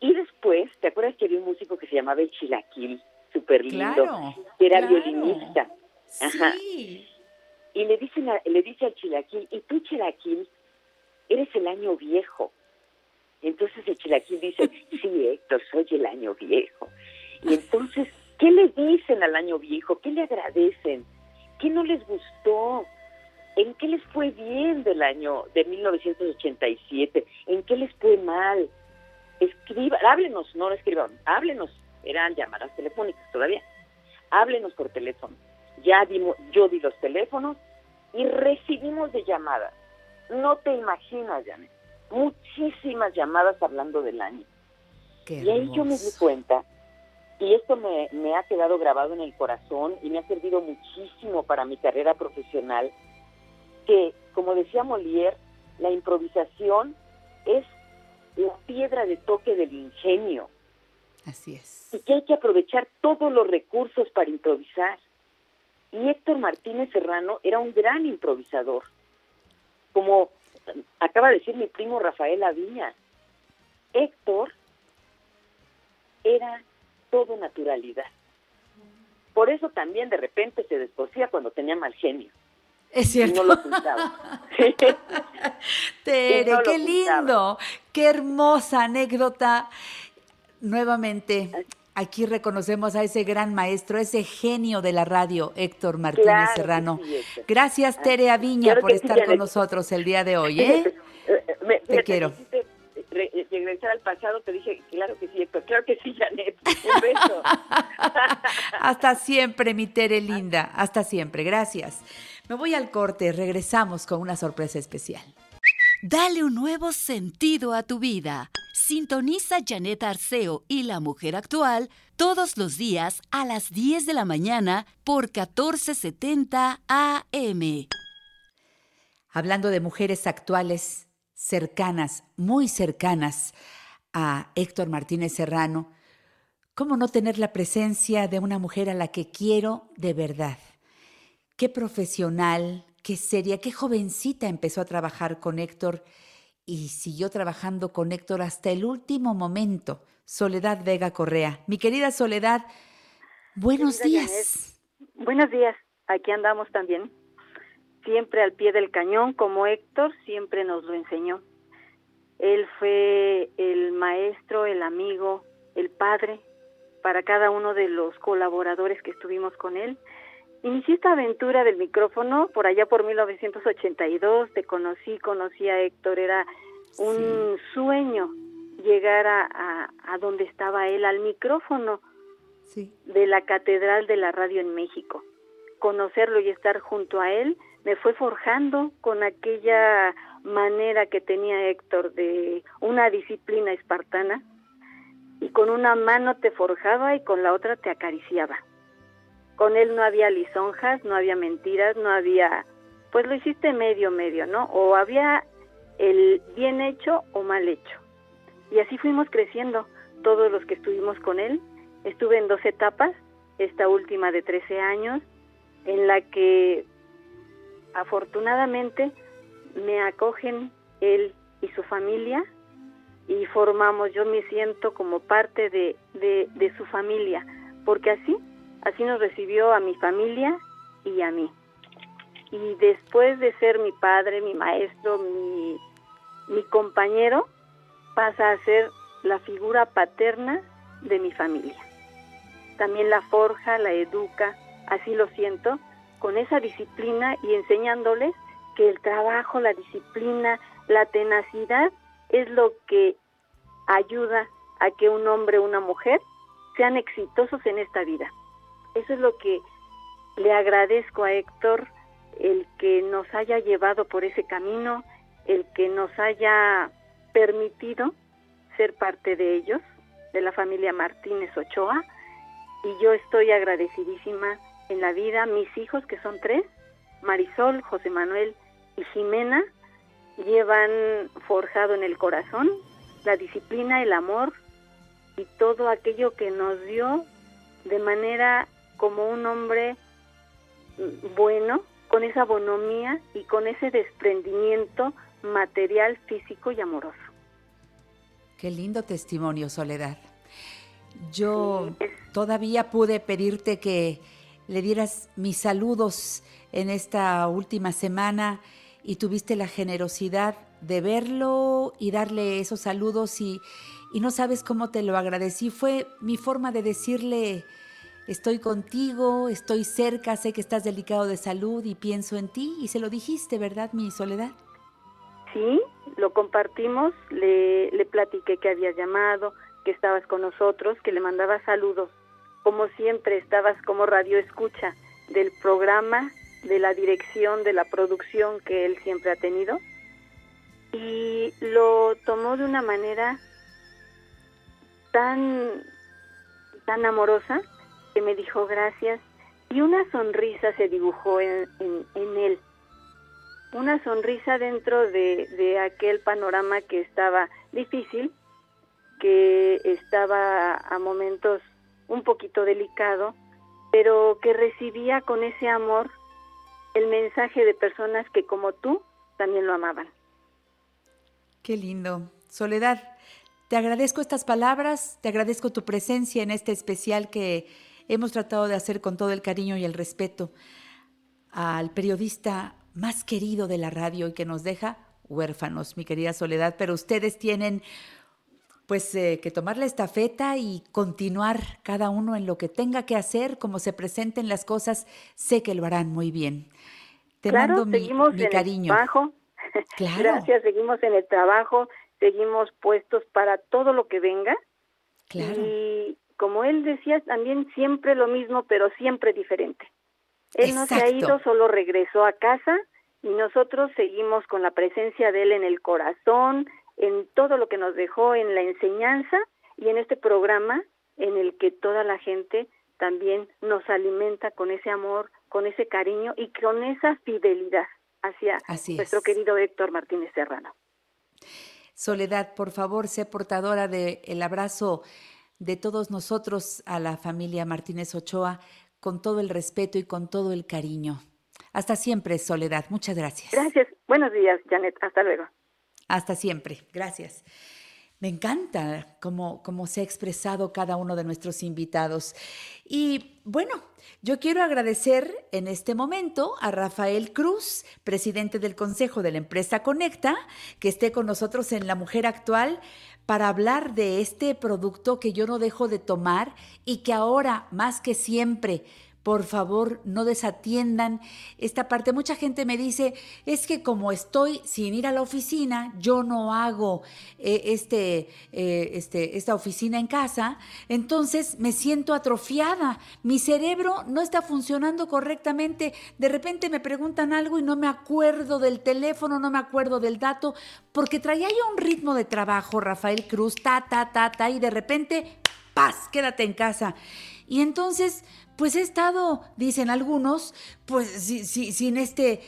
[SPEAKER 18] Y después, ¿te acuerdas que había un músico que se llamaba el Chilaquil? Súper lindo,
[SPEAKER 4] Claro,
[SPEAKER 18] que era
[SPEAKER 4] claro.
[SPEAKER 18] violinista. Ajá.
[SPEAKER 4] Sí.
[SPEAKER 18] Y le, dicen a- le dice al Chilaquil, ¿y tú, Chilaquil, eres el año viejo? Entonces el Chilaquil dice, sí, Héctor, soy el año viejo. Y entonces, ¿qué le dicen al año viejo? ¿Qué le agradecen? ¿Qué no les gustó? ¿En qué les fue bien del año de 1987? ¿En qué les fue mal? Escriba, háblenos, no lo escriban, háblenos, eran llamadas telefónicas todavía. Háblenos por teléfono. Ya dimos, yo di los teléfonos y recibimos de llamadas. No te imaginas, Janet. Muchísimas llamadas hablando del año. y ahí yo me di cuenta, y esto me, me ha quedado grabado en el corazón y me ha servido muchísimo para mi carrera profesional, que, como decía Molière, la improvisación es la piedra de toque del ingenio
[SPEAKER 4] Así es.
[SPEAKER 18] y que hay que aprovechar todos los recursos para improvisar. Y Héctor Martínez Serrano era un gran improvisador. Como acaba de decir mi primo Rafael Aviña, Héctor era todo naturalidad. Por eso también de repente se descosía cuando tenía mal genio.
[SPEAKER 4] Es
[SPEAKER 18] Y
[SPEAKER 4] cierto.
[SPEAKER 18] no lo.
[SPEAKER 4] Tere,
[SPEAKER 18] no
[SPEAKER 4] qué lindo, qué hermosa anécdota. Nuevamente, aquí reconocemos a ese gran maestro, ese genio de la radio, Héctor Martínez
[SPEAKER 18] Claro
[SPEAKER 4] Serrano.
[SPEAKER 18] sí, Héctor.
[SPEAKER 4] Gracias, Tere Aviña,
[SPEAKER 18] Claro
[SPEAKER 4] por
[SPEAKER 18] sí,
[SPEAKER 4] estar con nosotros el día de hoy. ¿eh?
[SPEAKER 18] Me-
[SPEAKER 4] Te quiero.
[SPEAKER 18] eh, regresar al pasado, te dije, claro que sí, Héctor, claro que sí, Janet. Un beso.
[SPEAKER 4] Hasta siempre, mi Tere linda. Hasta siempre. Gracias. Me voy al corte. Regresamos con una sorpresa especial.
[SPEAKER 2] Dale un nuevo sentido a tu vida. Sintoniza Janet Arceo y la mujer actual todos los días a las 10 de la mañana por 1470 AM.
[SPEAKER 4] Hablando de mujeres actuales cercanas, muy cercanas a Héctor Martínez Serrano, ¿cómo no tener la presencia de una mujer a la que quiero de verdad? Qué profesional, qué seria, qué jovencita empezó a trabajar con Héctor y siguió trabajando con Héctor hasta el último momento. Soledad Vega Correa. Mi querida Soledad, buenos
[SPEAKER 19] Querida
[SPEAKER 4] días.
[SPEAKER 19] Buenos días, aquí andamos también. Siempre al pie del cañón, como Héctor siempre nos lo enseñó. Él fue el maestro, el amigo, el padre para cada uno de los colaboradores que estuvimos con él. Inicié esta aventura del micrófono por allá por 1982, te conocí, conocí a Héctor, era un sueño llegar a, a, donde estaba él, al micrófono de la Catedral de la Radio en México. Conocerlo y estar junto a él me fue forjando con aquella manera que tenía Héctor de una disciplina espartana. Y con una mano te forjaba y con la otra te acariciaba. Con él no había lisonjas, no había mentiras, no había, pues lo hiciste medio, medio, ¿no? O había el bien hecho o mal hecho. Y así fuimos creciendo, todos los que estuvimos con él. Estuve en dos etapas, esta última de 13 años, en la que afortunadamente me acogen él y su familia y formamos, yo me siento como parte de, de, su familia, porque así, así nos recibió a mi familia y a mí. Y después de ser mi padre, mi maestro, mi, compañero, pasa a ser la figura paterna de mi familia. También la forja, la educa, así lo siento, con esa disciplina y enseñándoles que el trabajo, la disciplina, la tenacidad es lo que ayuda a que un hombre o una mujer sean exitosos en esta vida. Eso es lo que le agradezco a Héctor, el que nos haya llevado por ese camino, el que nos haya permitido ser parte de ellos, de la familia Martínez Ochoa, y yo estoy agradecidísima en la vida, mis hijos que son tres, Marisol, José Manuel y Jimena, llevan forjado en el corazón la disciplina, el amor y todo aquello que nos dio de manera como un hombre bueno, con esa bonomía y con ese desprendimiento material, físico y amoroso.
[SPEAKER 4] Qué lindo testimonio, Soledad. Yo todavía pude pedirte que le dieras mis saludos en esta última semana y tuviste la generosidad de verlo y darle esos saludos y, y no sabes cómo te lo agradecí. Fue mi forma de decirle, estoy contigo, estoy cerca, sé que estás delicado de salud y pienso en ti y se lo dijiste, ¿verdad, mi soledad?
[SPEAKER 19] Sí, lo compartimos, le, le platiqué que habías llamado, que estabas con nosotros, que le mandaba saludos. Como siempre, estabas como radio escucha del programa de la dirección de la producción que él siempre ha tenido y lo tomó de una manera tan tan amorosa que me dijo gracias y una sonrisa se dibujó en, en, él una sonrisa dentro de, de aquel panorama que estaba difícil que estaba a momentos un poquito delicado pero que recibía con ese amor el mensaje de personas que como tú también lo amaban.
[SPEAKER 4] Qué lindo. Soledad, te agradezco estas palabras, te agradezco tu presencia en este especial que hemos tratado de hacer con todo el cariño y el respeto al periodista más querido de la radio y que nos deja huérfanos, mi querida Soledad, pero ustedes tienen pues eh, que tomar la estafeta y continuar cada uno en lo que tenga que hacer, como se presenten las cosas, sé que lo harán muy bien. Te mando mi,
[SPEAKER 19] seguimos
[SPEAKER 4] en
[SPEAKER 19] cariño. El trabajo. Gracias, seguimos en el trabajo, seguimos puestos para todo lo que venga. Y como él decía, también siempre lo mismo, pero siempre diferente. Él no se ha ido, solo regresó a casa y nosotros seguimos con la presencia de él en el corazón, en todo lo que nos dejó en la enseñanza y en este programa en el que toda la gente también nos alimenta con ese amor, con ese cariño y con esa fidelidad hacia nuestro querido Héctor Martínez Serrano.
[SPEAKER 4] Soledad, por favor, sé portadora del el abrazo de todos nosotros a la familia Martínez Ochoa con todo el respeto y con todo el cariño. Hasta siempre, Soledad. Muchas gracias.
[SPEAKER 19] Gracias. Buenos días, Janet. Hasta luego.
[SPEAKER 4] Hasta siempre. Gracias. Me encanta cómo, cómo, se ha expresado cada uno de nuestros invitados. Y bueno, yo quiero agradecer en este momento a Rafael Cruz, presidente del Consejo de la empresa Conecta, que esté con nosotros en La Mujer Actual para hablar de este producto que yo no dejo de tomar y que ahora, más que siempre, por favor no desatiendan esta parte. Mucha gente me dice, es que como estoy sin ir a la oficina, yo no hago eh, este, eh, este, esta oficina en casa, entonces me siento atrofiada, mi cerebro no está funcionando correctamente, de repente me preguntan algo y no me acuerdo del teléfono, no me acuerdo del dato, porque traía yo un ritmo de trabajo, Rafael Cruz, ta, ta, ta, ta, y de repente, paz, quédate en casa. Y entonces, pues he estado, dicen algunos, pues sin este,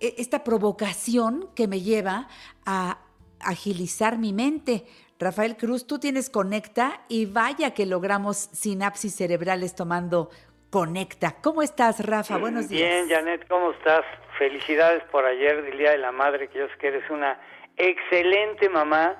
[SPEAKER 4] e, esta provocación que me lleva a agilizar mi mente. Rafael Cruz, tú tienes Conecta y vaya que logramos sinapsis cerebrales tomando Conecta. ¿Cómo estás, Rafa? Buenos días.
[SPEAKER 20] Bien, Janet, ¿cómo estás? Felicidades por ayer del Día de la Madre, que yo sé que eres una excelente mamá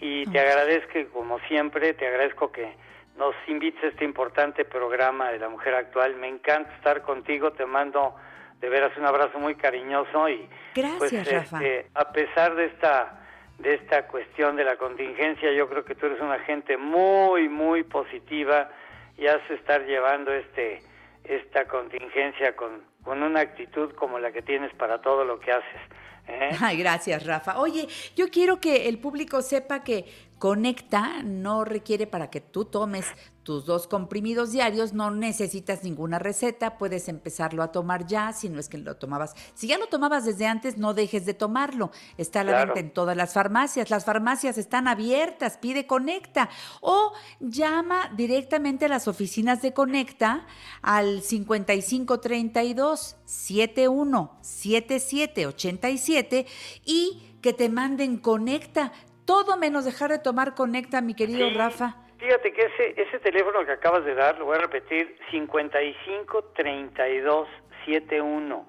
[SPEAKER 20] y te agradezco, como siempre, te agradezco que nos invites a este importante programa de la mujer actual. Me encanta estar contigo, te mando de veras un abrazo muy cariñoso y
[SPEAKER 4] Gracias,
[SPEAKER 20] pues,
[SPEAKER 4] Rafa.
[SPEAKER 20] este, a pesar de esta de esta cuestión de la contingencia, yo creo que tú eres una gente muy muy positiva y has de estar llevando este esta contingencia con, con una actitud como la que tienes para todo lo que haces. ¿eh?
[SPEAKER 4] Ay, gracias, Rafa. Oye, yo quiero que el público sepa que Conecta no requiere para que tú tomes tus dos comprimidos diarios, no necesitas ninguna receta, puedes empezarlo a tomar ya, si no es que lo tomabas. Si ya lo tomabas desde antes, no dejes de tomarlo. Está a la
[SPEAKER 20] Claro.
[SPEAKER 4] venta en todas las farmacias. Las farmacias están abiertas, pide Conecta o llama directamente a las oficinas de Conecta al 5532 717787 y que te manden Conecta. Todo menos dejar de tomar Conecta, mi querido
[SPEAKER 20] Sí.
[SPEAKER 4] Rafa.
[SPEAKER 20] Fíjate que ese, ese teléfono que acabas de dar, lo voy a repetir, 55 32 71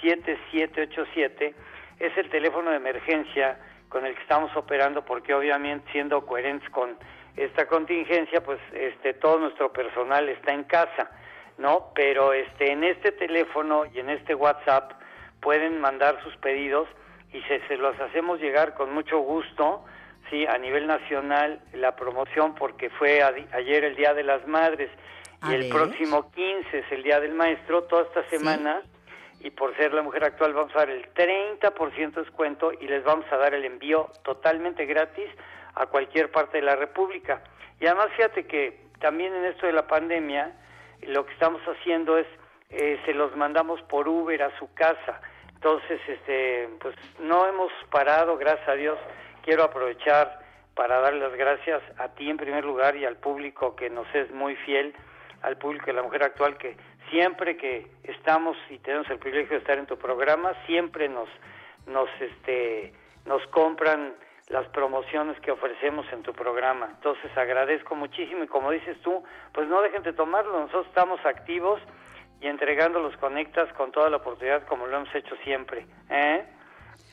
[SPEAKER 20] 7787, es el teléfono de emergencia con el que estamos operando porque obviamente siendo coherentes con esta contingencia, pues este todo nuestro personal está en casa, ¿no? Pero este en este teléfono y en este WhatsApp pueden mandar sus pedidos y se, se los hacemos llegar con mucho gusto, sí, a nivel nacional la promoción porque fue a- ayer el Día de las Madres y el
[SPEAKER 4] ver.
[SPEAKER 20] próximo 15 es el Día del Maestro, toda esta semana y por ser la mujer actual vamos a dar el 30% de descuento y les vamos a dar el envío totalmente gratis a cualquier parte de la República. Y además fíjate que también en esto de la pandemia lo que estamos haciendo es eh, se los mandamos por Uber a su casa. Entonces, este, pues no hemos parado, gracias a Dios. Quiero aprovechar para dar las gracias a ti en primer lugar y al público que nos es muy fiel, al público de la mujer actual que siempre que estamos y tenemos el privilegio de estar en tu programa, siempre nos nos este nos compran las promociones que ofrecemos en tu programa. Entonces agradezco muchísimo y como dices tú, pues no dejen de tomarlo, nosotros estamos activos y entregando los conectas con toda la oportunidad como lo hemos hecho siempre. ¿eh?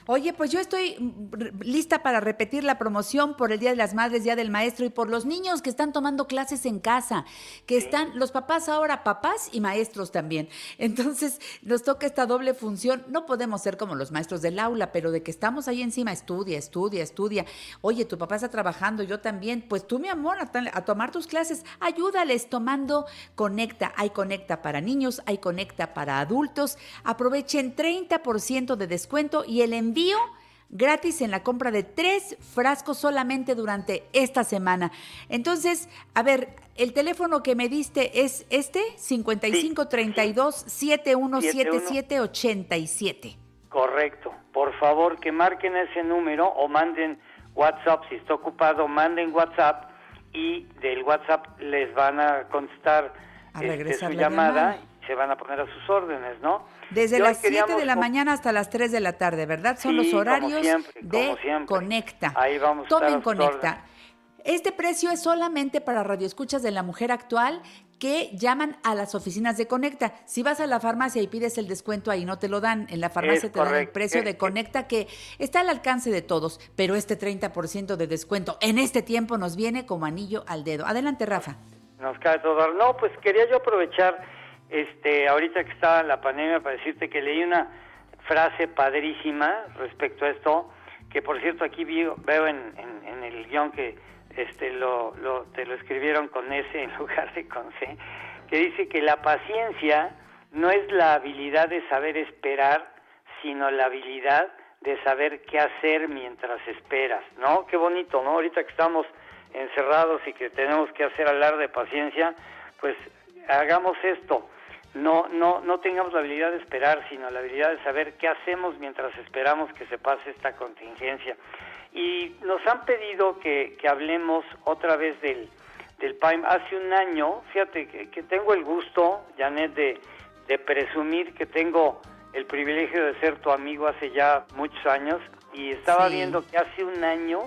[SPEAKER 4] Oye, pues yo estoy mm, lista para repetir la promoción por el Día de las Madres, Día del Maestro y por los niños que están tomando clases en casa, que están los papás ahora papás y maestros también. Entonces, nos toca esta doble función. No podemos ser como los maestros del aula, pero de que estamos ahí encima, estudia, estudia, estudia. Oye, tu papá está trabajando, yo también. Pues tú, mi amor, a, a tomar tus clases, ayúdales tomando Conecta. Hay Conecta para niños, hay Conecta para adultos. Aprovechen 30% de descuento y el envío gratis en la compra de tres frascos solamente durante esta semana. Entonces, a ver, el teléfono que me diste es este, 5532-717787.
[SPEAKER 20] Correcto. Por favor, que marquen ese número o manden WhatsApp. Si está ocupado, manden WhatsApp y del WhatsApp les van a contestar
[SPEAKER 4] A
[SPEAKER 20] este, su
[SPEAKER 4] la
[SPEAKER 20] llamada
[SPEAKER 4] llamada.
[SPEAKER 20] y se van a poner a sus órdenes, ¿no?
[SPEAKER 4] Desde las 7 de la mañana hasta las 3 de la tarde, ¿verdad? Son
[SPEAKER 20] Sí,
[SPEAKER 4] los
[SPEAKER 20] como
[SPEAKER 4] horarios
[SPEAKER 20] siempre,
[SPEAKER 4] de
[SPEAKER 20] como siempre.
[SPEAKER 4] Conecta.
[SPEAKER 20] Ahí vamos a
[SPEAKER 4] Tomen Conecta. Este precio es solamente para radioescuchas de la mujer actual que llaman a las oficinas de Conecta. Si vas a la farmacia y pides el descuento ahí no te lo dan, en la farmacia
[SPEAKER 20] Es
[SPEAKER 4] te dan el precio
[SPEAKER 20] Es-
[SPEAKER 4] de Conecta que está al alcance de todos, pero este 30% de descuento en este tiempo nos viene como anillo al dedo. Adelante, Rafa.
[SPEAKER 20] Nos cae todo. No, pues quería yo aprovechar, este, ahorita que está la pandemia, para decirte que leí una frase padrísima respecto a esto, que por cierto aquí veo en, en- en el guion que este lo, lo- te lo escribieron con S en lugar de con C, que dice que la paciencia no es la habilidad de saber esperar, sino la habilidad de saber qué hacer mientras esperas, ¿no? Qué bonito, ¿no? Ahorita que estamos encerrados y que tenemos que hacer hablar de paciencia, pues hagamos esto. No, no, no tengamos la habilidad de esperar, sino la habilidad de saber qué hacemos mientras esperamos que se pase esta contingencia. Y nos han pedido que, que hablemos otra vez del, del PAIM. Hace un año, fíjate que, que tengo el gusto, Janet, de, de presumir que tengo el privilegio de ser tu amigo hace ya muchos años y estaba
[SPEAKER 4] Sí.
[SPEAKER 20] viendo que hace un año,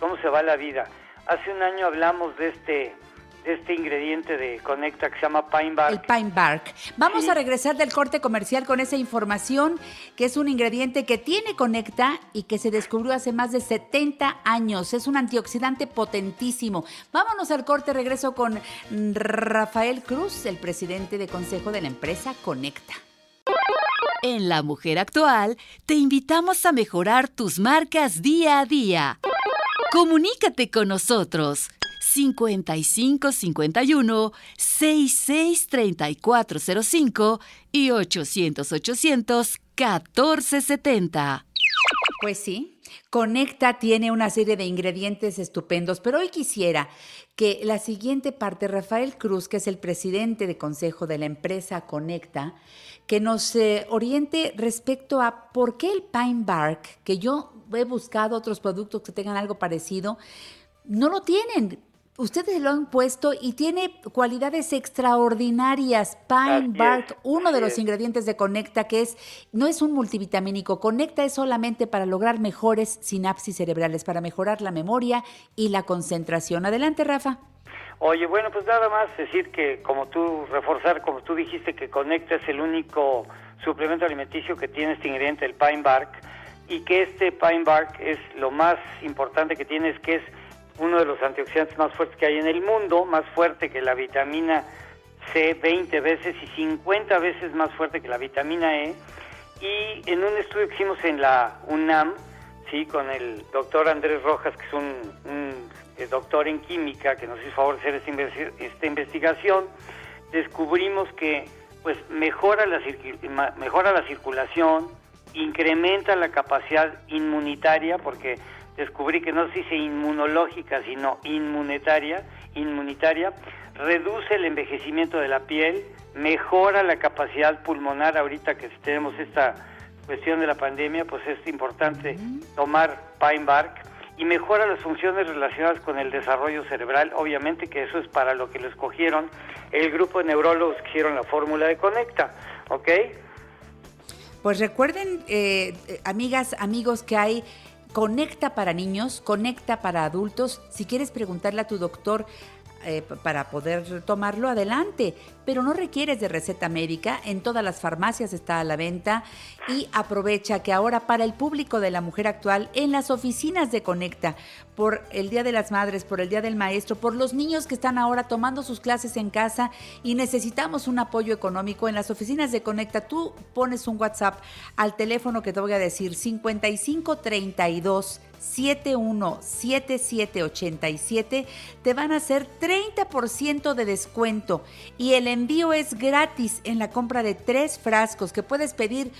[SPEAKER 20] cómo se va la vida. Hace un año hablamos de este este ingrediente de Conecta que se llama Pine Bark.
[SPEAKER 4] El Pine Bark. Vamos a regresar del corte comercial con esa información que es un ingrediente que tiene Conecta y que se descubrió hace más de 70 años. Es un antioxidante potentísimo. Vámonos al corte, regreso con Rafael Cruz, el presidente de consejo de la empresa Conecta.
[SPEAKER 2] En La Mujer Actual te invitamos a mejorar tus marcas día a día. Comunícate con nosotros 55 51 66 3405 y 800 800 1470.
[SPEAKER 4] Pues sí, Conecta tiene una serie de ingredientes estupendos, pero hoy quisiera que la siguiente parte, Rafael Cruz, que es el presidente de consejo de la empresa Conecta, que nos eh, oriente respecto a por qué el Pine Bark, que yo he buscado otros productos que tengan algo parecido, no lo tienen. Ustedes lo han puesto y tiene cualidades extraordinarias. Pine
[SPEAKER 20] Así es,
[SPEAKER 4] Bark, uno de los
[SPEAKER 20] es.
[SPEAKER 4] ingredientes de Conecta, que es, no es un multivitamínico. Conecta es solamente para lograr mejores sinapsis cerebrales, para mejorar la memoria y la concentración. Adelante, Rafa.
[SPEAKER 20] Oye, bueno, pues nada más decir que como tú, reforzar, como tú dijiste que Conecta es el único suplemento alimenticio que tiene este ingrediente, el Pine Bark, y que este Pine Bark es lo más importante que tiene, es que es uno de los antioxidantes más fuertes que hay en el mundo, más fuerte que la vitamina C 20 veces y 50 veces más fuerte que la vitamina E. Y en un estudio que hicimos en la UNAM, sí, con el doctor Andrés Rojas, que es un, eh, doctor en química que nos hizo favor hacer esta, esta investigación, descubrimos que pues mejora la, mejora la circulación, incrementa la capacidad inmunitaria, porque descubrí que no se dice inmunológica, sino inmunitaria, inmunitaria, reduce el envejecimiento de la piel, mejora la capacidad pulmonar, ahorita que tenemos esta cuestión de la pandemia, pues es importante tomar Pine Bark y mejora las funciones relacionadas con el desarrollo cerebral, obviamente que eso es para lo que lo escogieron el grupo de neurólogos que hicieron la fórmula de Conecta, ¿ok?
[SPEAKER 4] Pues recuerden, eh, eh, amigas, amigos, que hay Conecta para niños, Conecta para adultos. Si quieres preguntarle a tu doctor eh, para poder tomarlo, adelante. Pero no requieres de receta médica. En todas las farmacias está a la venta. Y aprovecha que ahora para el público de la mujer actual, en las oficinas de Conecta, por el Día de las Madres, por el Día del Maestro, por los niños que están ahora tomando sus clases en casa y necesitamos un apoyo económico en las oficinas de Conecta, tú pones un WhatsApp al teléfono que te voy a decir 5532 717787 te van a hacer 30% de descuento. Y el envío es gratis en la compra de tres frascos que puedes pedir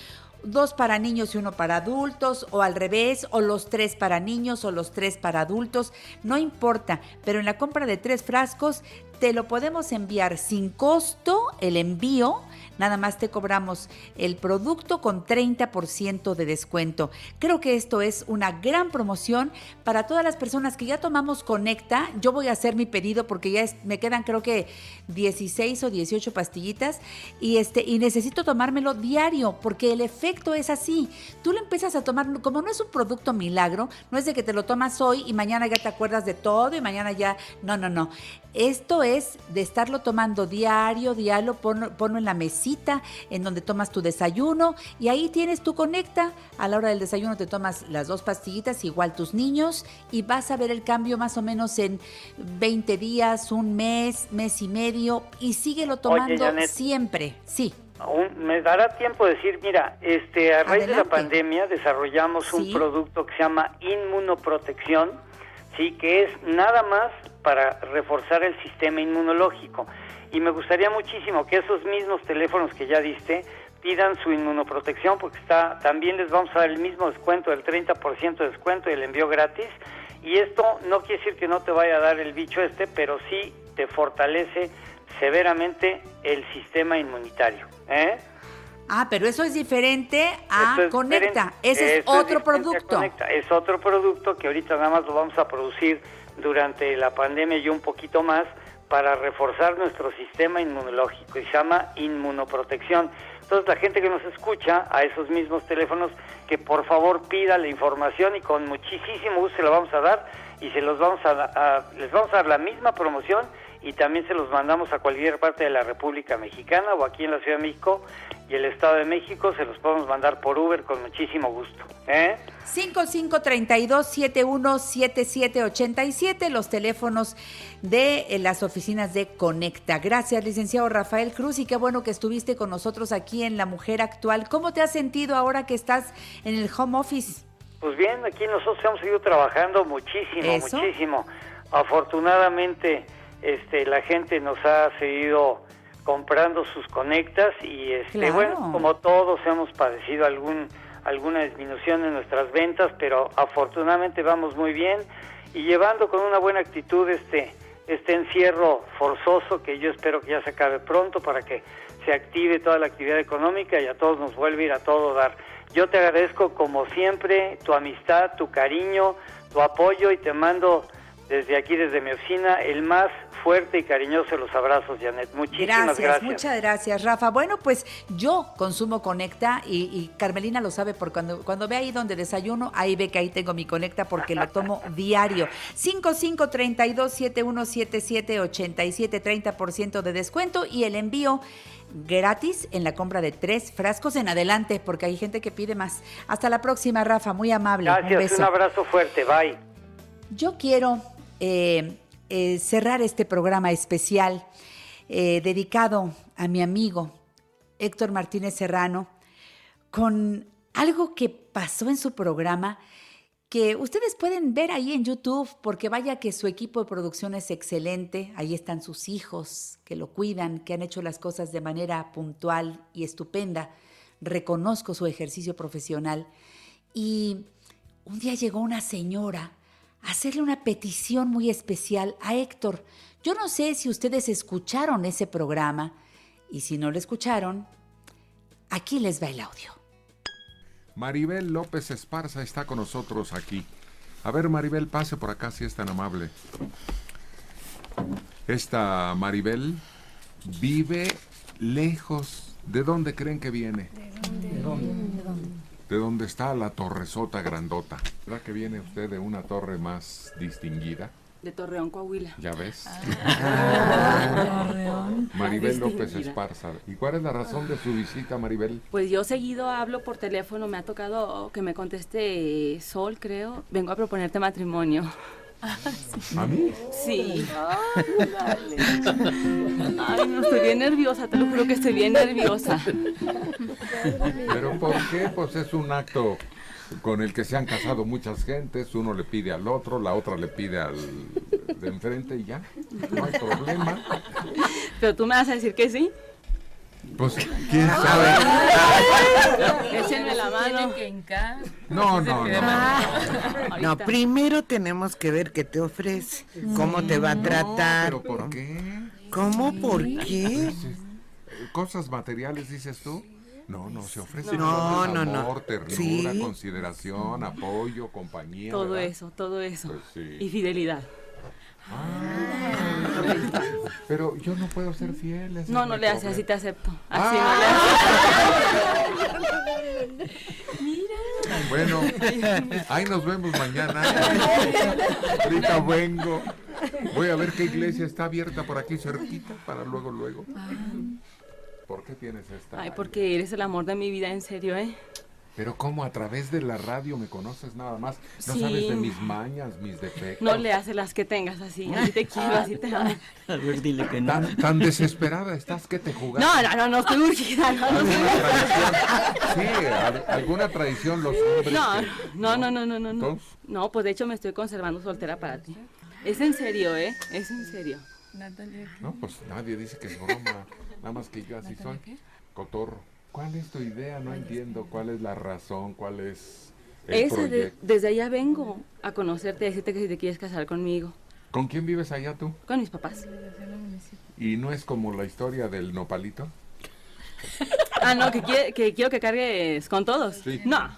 [SPEAKER 4] dos para niños y uno para adultos, o al revés, o los tres para niños o los tres para adultos, no importa, pero en la compra de tres frascos te lo podemos enviar sin costo el envío, nada más te cobramos el producto con 30% de descuento. Creo que esto es una gran promoción para todas las personas que ya tomamos Conecta. Yo voy a hacer mi pedido porque ya me quedan creo que 16 o 18 pastillitas y este y necesito tomármelo diario porque el efecto es así. Tú lo empiezas a tomar como no es un producto milagro, no es de que te lo tomas hoy y mañana ya te acuerdas de todo y mañana ya no, no, no. Esto es de estarlo tomando diario, diario, ponlo, ponlo en la mesita en donde tomas tu desayuno y ahí tienes tu conecta. A la hora del desayuno te tomas las dos pastillitas, igual tus niños, y vas a ver el cambio más o menos en 20 días, un mes, mes y medio, y síguelo tomando
[SPEAKER 20] Janet.
[SPEAKER 4] siempre. Sí.
[SPEAKER 20] Me dará tiempo de decir, mira, este, a raíz de la pandemia desarrollamos un
[SPEAKER 4] Sí.
[SPEAKER 20] producto que se llama inmunoprotección, sí, que es nada más para reforzar el sistema inmunológico. y me gustaría muchísimo que esos mismos teléfonos que ya diste pidan su inmunoprotección porque está también les vamos a dar el mismo descuento, el 30% de descuento y el envío gratis. Y esto no quiere decir que no te vaya a dar el bicho este, pero sí te fortalece severamente el sistema inmunitario. ¿eh?
[SPEAKER 4] Ah, pero eso es diferente a
[SPEAKER 20] es
[SPEAKER 4] Conecta.
[SPEAKER 20] diferente.
[SPEAKER 4] Ese es otro producto.
[SPEAKER 20] Es otro producto que ahorita nada más lo vamos a producir durante la pandemia y un poquito más para reforzar nuestro sistema inmunológico y se llama inmunoprotección. Entonces la gente que nos escucha a esos mismos teléfonos que por favor pida la información y con muchísimo gusto se la vamos a dar y se los vamos a, a- les vamos a dar la misma promoción y también se los mandamos a cualquier parte de la República Mexicana o aquí en la Ciudad de México y el Estado de México se los podemos mandar por Uber con muchísimo gusto. ¿eh?
[SPEAKER 4] 5532-717787, los teléfonos de eh, las oficinas de Conecta. Gracias, licenciado Rafael Cruz, y qué bueno que estuviste con nosotros aquí en La Mujer Actual. ¿Cómo te has sentido ahora que estás en el home office?
[SPEAKER 20] Pues bien, aquí nosotros hemos seguido trabajando muchísimo,
[SPEAKER 4] ¿Eso?
[SPEAKER 20] muchísimo. Afortunadamente, este, la gente nos ha seguido comprando sus conectas y, este,
[SPEAKER 4] Claro.
[SPEAKER 20] bueno, como todos hemos padecido algún alguna disminución en nuestras ventas, pero afortunadamente vamos muy bien y llevando con una buena actitud este este encierro forzoso que yo espero que ya se acabe pronto para que se active toda la actividad económica y a todos nos vuelve a ir a todo dar. Yo te agradezco como siempre tu amistad, tu cariño, tu apoyo y te mando desde aquí, desde mi oficina, el más fuerte y cariñoso los abrazos, Janet. Muchísimas
[SPEAKER 4] Gracias,
[SPEAKER 20] gracias.
[SPEAKER 4] muchas gracias, Rafa. Bueno, pues yo consumo Conecta y, y Carmelina lo sabe porque cuando, cuando ve ahí donde desayuno, ahí ve que ahí tengo mi Conecta porque lo tomo diario. 5532-7177-87, 30% de descuento y el envío gratis en la compra de tres frascos en adelante porque hay gente que pide más. Hasta la próxima, Rafa. Muy amable. un
[SPEAKER 20] Gracias,
[SPEAKER 4] beso.
[SPEAKER 20] un abrazo fuerte, bye.
[SPEAKER 4] Yo quiero eh, eh, cerrar este programa especial eh, dedicado a mi amigo Héctor Martínez Serrano con algo que pasó en su programa que ustedes pueden ver ahí en YouTube, porque vaya que su equipo de producción es excelente, ahí están sus hijos que lo cuidan, que han hecho las cosas de manera puntual y estupenda. Reconozco su ejercicio profesional. Y un día llegó una señora hacerle una petición muy especial a Héctor. Yo no sé si ustedes escucharon ese programa y si no lo escucharon, aquí les va el audio.
[SPEAKER 3] Maribel López Esparza está con nosotros aquí. A ver, Maribel, pase por acá si es tan amable. Esta Maribel vive lejos. ¿De dónde creen que viene?
[SPEAKER 21] ¿De dónde?
[SPEAKER 3] De dónde está la torresota grandota. ¿Verdad que viene usted de una torre más distinguida?
[SPEAKER 21] De Torreón, Coahuila.
[SPEAKER 3] ¿Ya ves?
[SPEAKER 21] Ah, Torreón.
[SPEAKER 3] Maribel López. Esparza. ¿Y cuál es la razón de su visita, Maribel?
[SPEAKER 21] Pues yo seguido hablo por teléfono, me ha tocado que me conteste Sol, creo. Vengo a proponerte matrimonio.
[SPEAKER 3] ¿A mí?
[SPEAKER 21] Sí. Ay, no, estoy bien nerviosa, te lo juro que estoy bien nerviosa.
[SPEAKER 3] ¿Pero por qué? Pues es un acto con el que se han casado muchas gentes. Uno le pide al otro, la otra le pide al de enfrente y ya. No hay problema.
[SPEAKER 21] Pero tú me vas a decir que sí.
[SPEAKER 3] Pues, ¿quién sabe?
[SPEAKER 21] Échenme la mano.
[SPEAKER 3] No, no, no.
[SPEAKER 8] No, primero tenemos que ver qué te ofrece, cómo te va a tratar.
[SPEAKER 3] ¿Pero por qué?
[SPEAKER 8] ¿Cómo? ¿Por qué?
[SPEAKER 3] ¿Cosas materiales dices tú? No, no, se ofrece
[SPEAKER 8] No, no, no.
[SPEAKER 3] amor, ternura,
[SPEAKER 8] Sí.
[SPEAKER 3] consideración, apoyo, compañía.
[SPEAKER 21] Todo
[SPEAKER 3] ¿verdad?
[SPEAKER 21] eso, todo eso.
[SPEAKER 3] Pues sí.
[SPEAKER 21] Y fidelidad.
[SPEAKER 3] Pero yo no puedo ser fiel. ese
[SPEAKER 21] No, no le haces, así te acepto. Así
[SPEAKER 3] Ah.
[SPEAKER 21] no le haces.
[SPEAKER 3] Bueno, ahí nos vemos mañana. Ahorita vengo. Voy a ver qué iglesia está abierta por aquí cerquita para luego, luego. ¿Por qué tienes esta?
[SPEAKER 21] Ay, porque eres el amor de mi vida, en serio, ¿eh?
[SPEAKER 3] Pero ¿cómo a través de la radio me conoces nada más? No
[SPEAKER 21] Sí.
[SPEAKER 3] sabes de mis mañas, mis defectos.
[SPEAKER 21] No le haces las que tengas así. Así te quiero, así te amo.
[SPEAKER 3] A ver, dile que no. Tan, tan desesperada estás que te jugaste.
[SPEAKER 21] No, no, no, no estoy urgida. No, no, estoy
[SPEAKER 3] Sí, al- alguna tradición los hombres.
[SPEAKER 21] no,
[SPEAKER 3] que-
[SPEAKER 21] no, no, no, no, no, no. No, pues de hecho me estoy conservando soltera para ti. Es en serio, ¿eh? Es en serio.
[SPEAKER 3] No, pues nadie dice que es broma. Nada más que yo así soy. Cotorro. ¿Cuál es tu idea? No entiendo. ¿Cuál es la razón? ¿Cuál es el
[SPEAKER 21] de-
[SPEAKER 3] proyecto?
[SPEAKER 21] desde allá vengo a conocerte y decirte que si te quieres casar conmigo.
[SPEAKER 3] ¿Con quién vives allá tú?
[SPEAKER 21] Con mis papás.
[SPEAKER 3] ¿Y no es como la historia del nopalito?
[SPEAKER 21] Ah, no, que, quiere- que quiero que cargues con todos.
[SPEAKER 3] Sí.
[SPEAKER 21] No.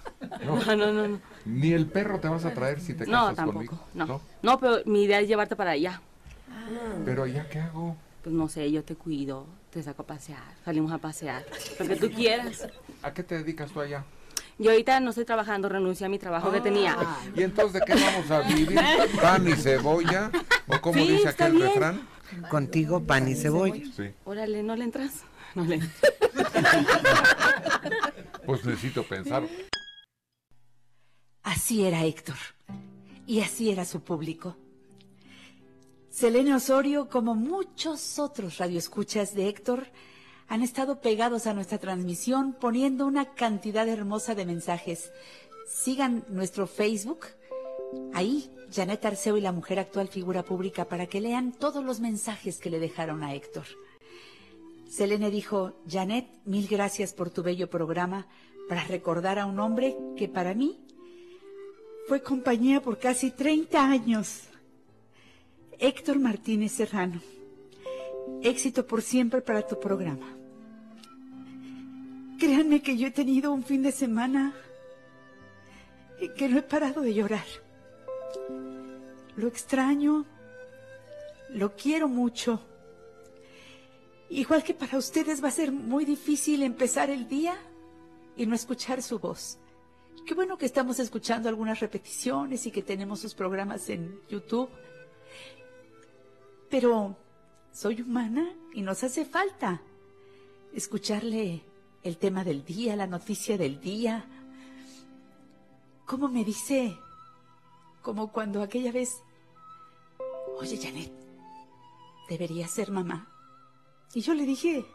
[SPEAKER 3] No.
[SPEAKER 21] No, no, no. no.
[SPEAKER 3] Ni el perro te vas a traer si te
[SPEAKER 21] No,
[SPEAKER 3] casas
[SPEAKER 21] tampoco.
[SPEAKER 3] conmigo.
[SPEAKER 21] No. no, pero mi idea es llevarte para allá.
[SPEAKER 3] Pero allá qué hago?
[SPEAKER 21] Pues no sé, yo te cuido, te saco a pasear, salimos a pasear, lo que tú quieras.
[SPEAKER 3] ¿A qué te dedicas tú allá?
[SPEAKER 21] Yo ahorita no estoy trabajando, renuncié a mi trabajo que tenía.
[SPEAKER 3] ¿Y entonces de qué vamos a vivir? ¿Pan y cebolla? ¿O como
[SPEAKER 21] Sí,
[SPEAKER 3] dice aquel
[SPEAKER 21] bien.
[SPEAKER 3] refrán?
[SPEAKER 8] Contigo pan y cebolla.
[SPEAKER 3] Sí.
[SPEAKER 21] Órale, ¿no le entras? No le
[SPEAKER 3] Pues necesito pensar.
[SPEAKER 4] Así era Héctor. Y así era su público. Selene Osorio, como muchos otros radioescuchas de Héctor, han estado pegados a nuestra transmisión poniendo una cantidad hermosa de mensajes. Sigan nuestro Facebook. Ahí, Janet Arceo y la mujer actual figura pública para que lean todos los mensajes que le dejaron a Héctor. Selene dijo, Janet, mil gracias por tu bello programa para recordar a un hombre que para mí fue compañía por casi 30 años. Héctor Martínez Serrano. Éxito por siempre para tu programa. Créanme que yo he tenido un fin de semana y que no he parado de llorar. Lo extraño, lo quiero mucho. Igual que para ustedes va a ser muy difícil empezar el día y no escuchar su voz. Qué bueno que estamos escuchando algunas repeticiones y que tenemos sus programas en YouTube. Pero soy humana y nos hace falta escucharle el tema del día, la noticia del día. ¿Cómo me dice? Como cuando aquella vez, oye Janet, debería ser mamá. Y yo le dije,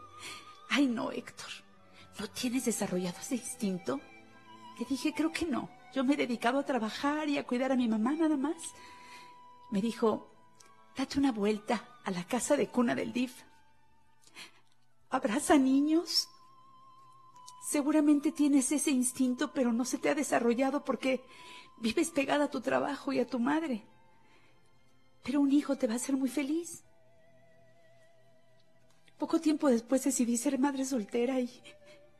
[SPEAKER 4] ay no, Héctor, ¿no tienes desarrollado ese instinto? Le dije, creo que no. Yo me he dedicado a trabajar y a cuidar a mi mamá nada más. Me dijo, date una vuelta a la casa de cuna del DIF. Abraza niños. Seguramente tienes ese instinto, pero no se te ha desarrollado porque vives pegada a tu trabajo y a tu madre. Pero un hijo te va a hacer muy feliz. Poco tiempo después decidí ser madre soltera y,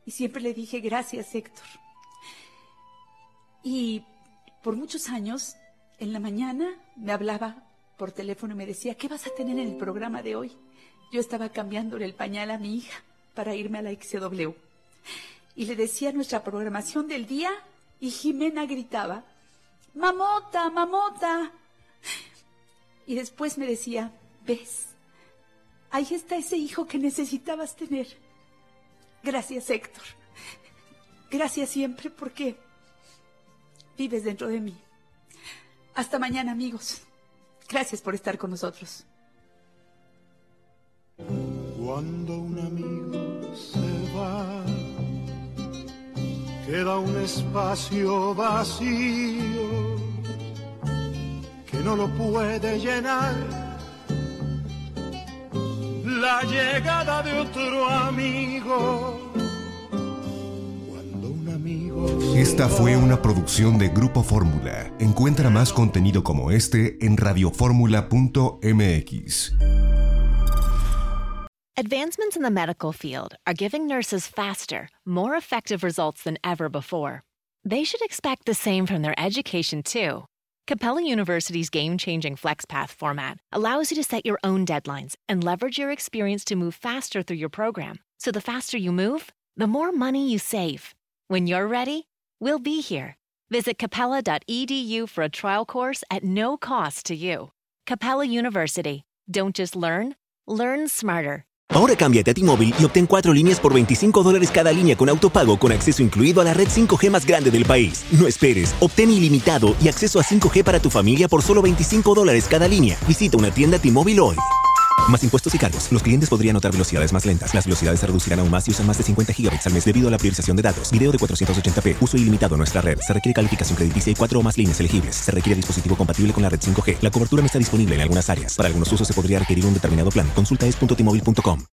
[SPEAKER 4] y siempre le dije gracias, Héctor. Y por muchos años, en la mañana me hablaba por teléfono y me decía, ¿qué vas a tener en el programa de hoy? Yo estaba cambiándole el pañal a mi hija para irme a la XW. Y le decía nuestra programación del día y Jimena gritaba, ¡Mamota, mamota! Y después me decía, ¿ves? Ahí está ese hijo que necesitabas tener. Gracias, Héctor. Gracias siempre porque vives dentro de mí. Hasta mañana, amigos. Gracias por estar con nosotros.
[SPEAKER 22] Cuando un amigo se va, queda un espacio vacío que no lo puede llenar la llegada de otro amigo.
[SPEAKER 23] Esta fue una producción de Grupo Fórmula. Encuentra más contenido como este en radioformula.mx.
[SPEAKER 24] Advancements in the medical field are giving nurses faster, more effective results than ever before. They should expect the same from their education, too. Capella University's game changing FlexPath format allows you to set your own deadlines and leverage your experience to move faster through your program. So the faster you move, the more money you save. When you're ready, we'll be here. Visit capella.edu for a trial course at no cost to you. Capella University. Don't just learn, learn smarter.
[SPEAKER 25] Ahora cámbiate a T-Mobile y obtén cuatro líneas por 25 dólares cada línea con autopago con acceso incluido a la red 5G más grande del país. No esperes, obtén ilimitado y acceso a 5G para tu familia por solo 25 dólares cada línea. Visita una tienda T-Mobile hoy. Más impuestos y cargos. Los clientes podrían notar velocidades más lentas. Las velocidades se reducirán aún más si usan más de 50 GB al mes debido a la priorización de datos. Video de 480p. Uso ilimitado en nuestra red. Se requiere calificación crediticia y cuatro o más líneas elegibles. Se requiere dispositivo compatible con la red 5G. La cobertura no está disponible en algunas áreas. Para algunos usos se podría requerir un determinado plan. Consulta es.tmobile.com.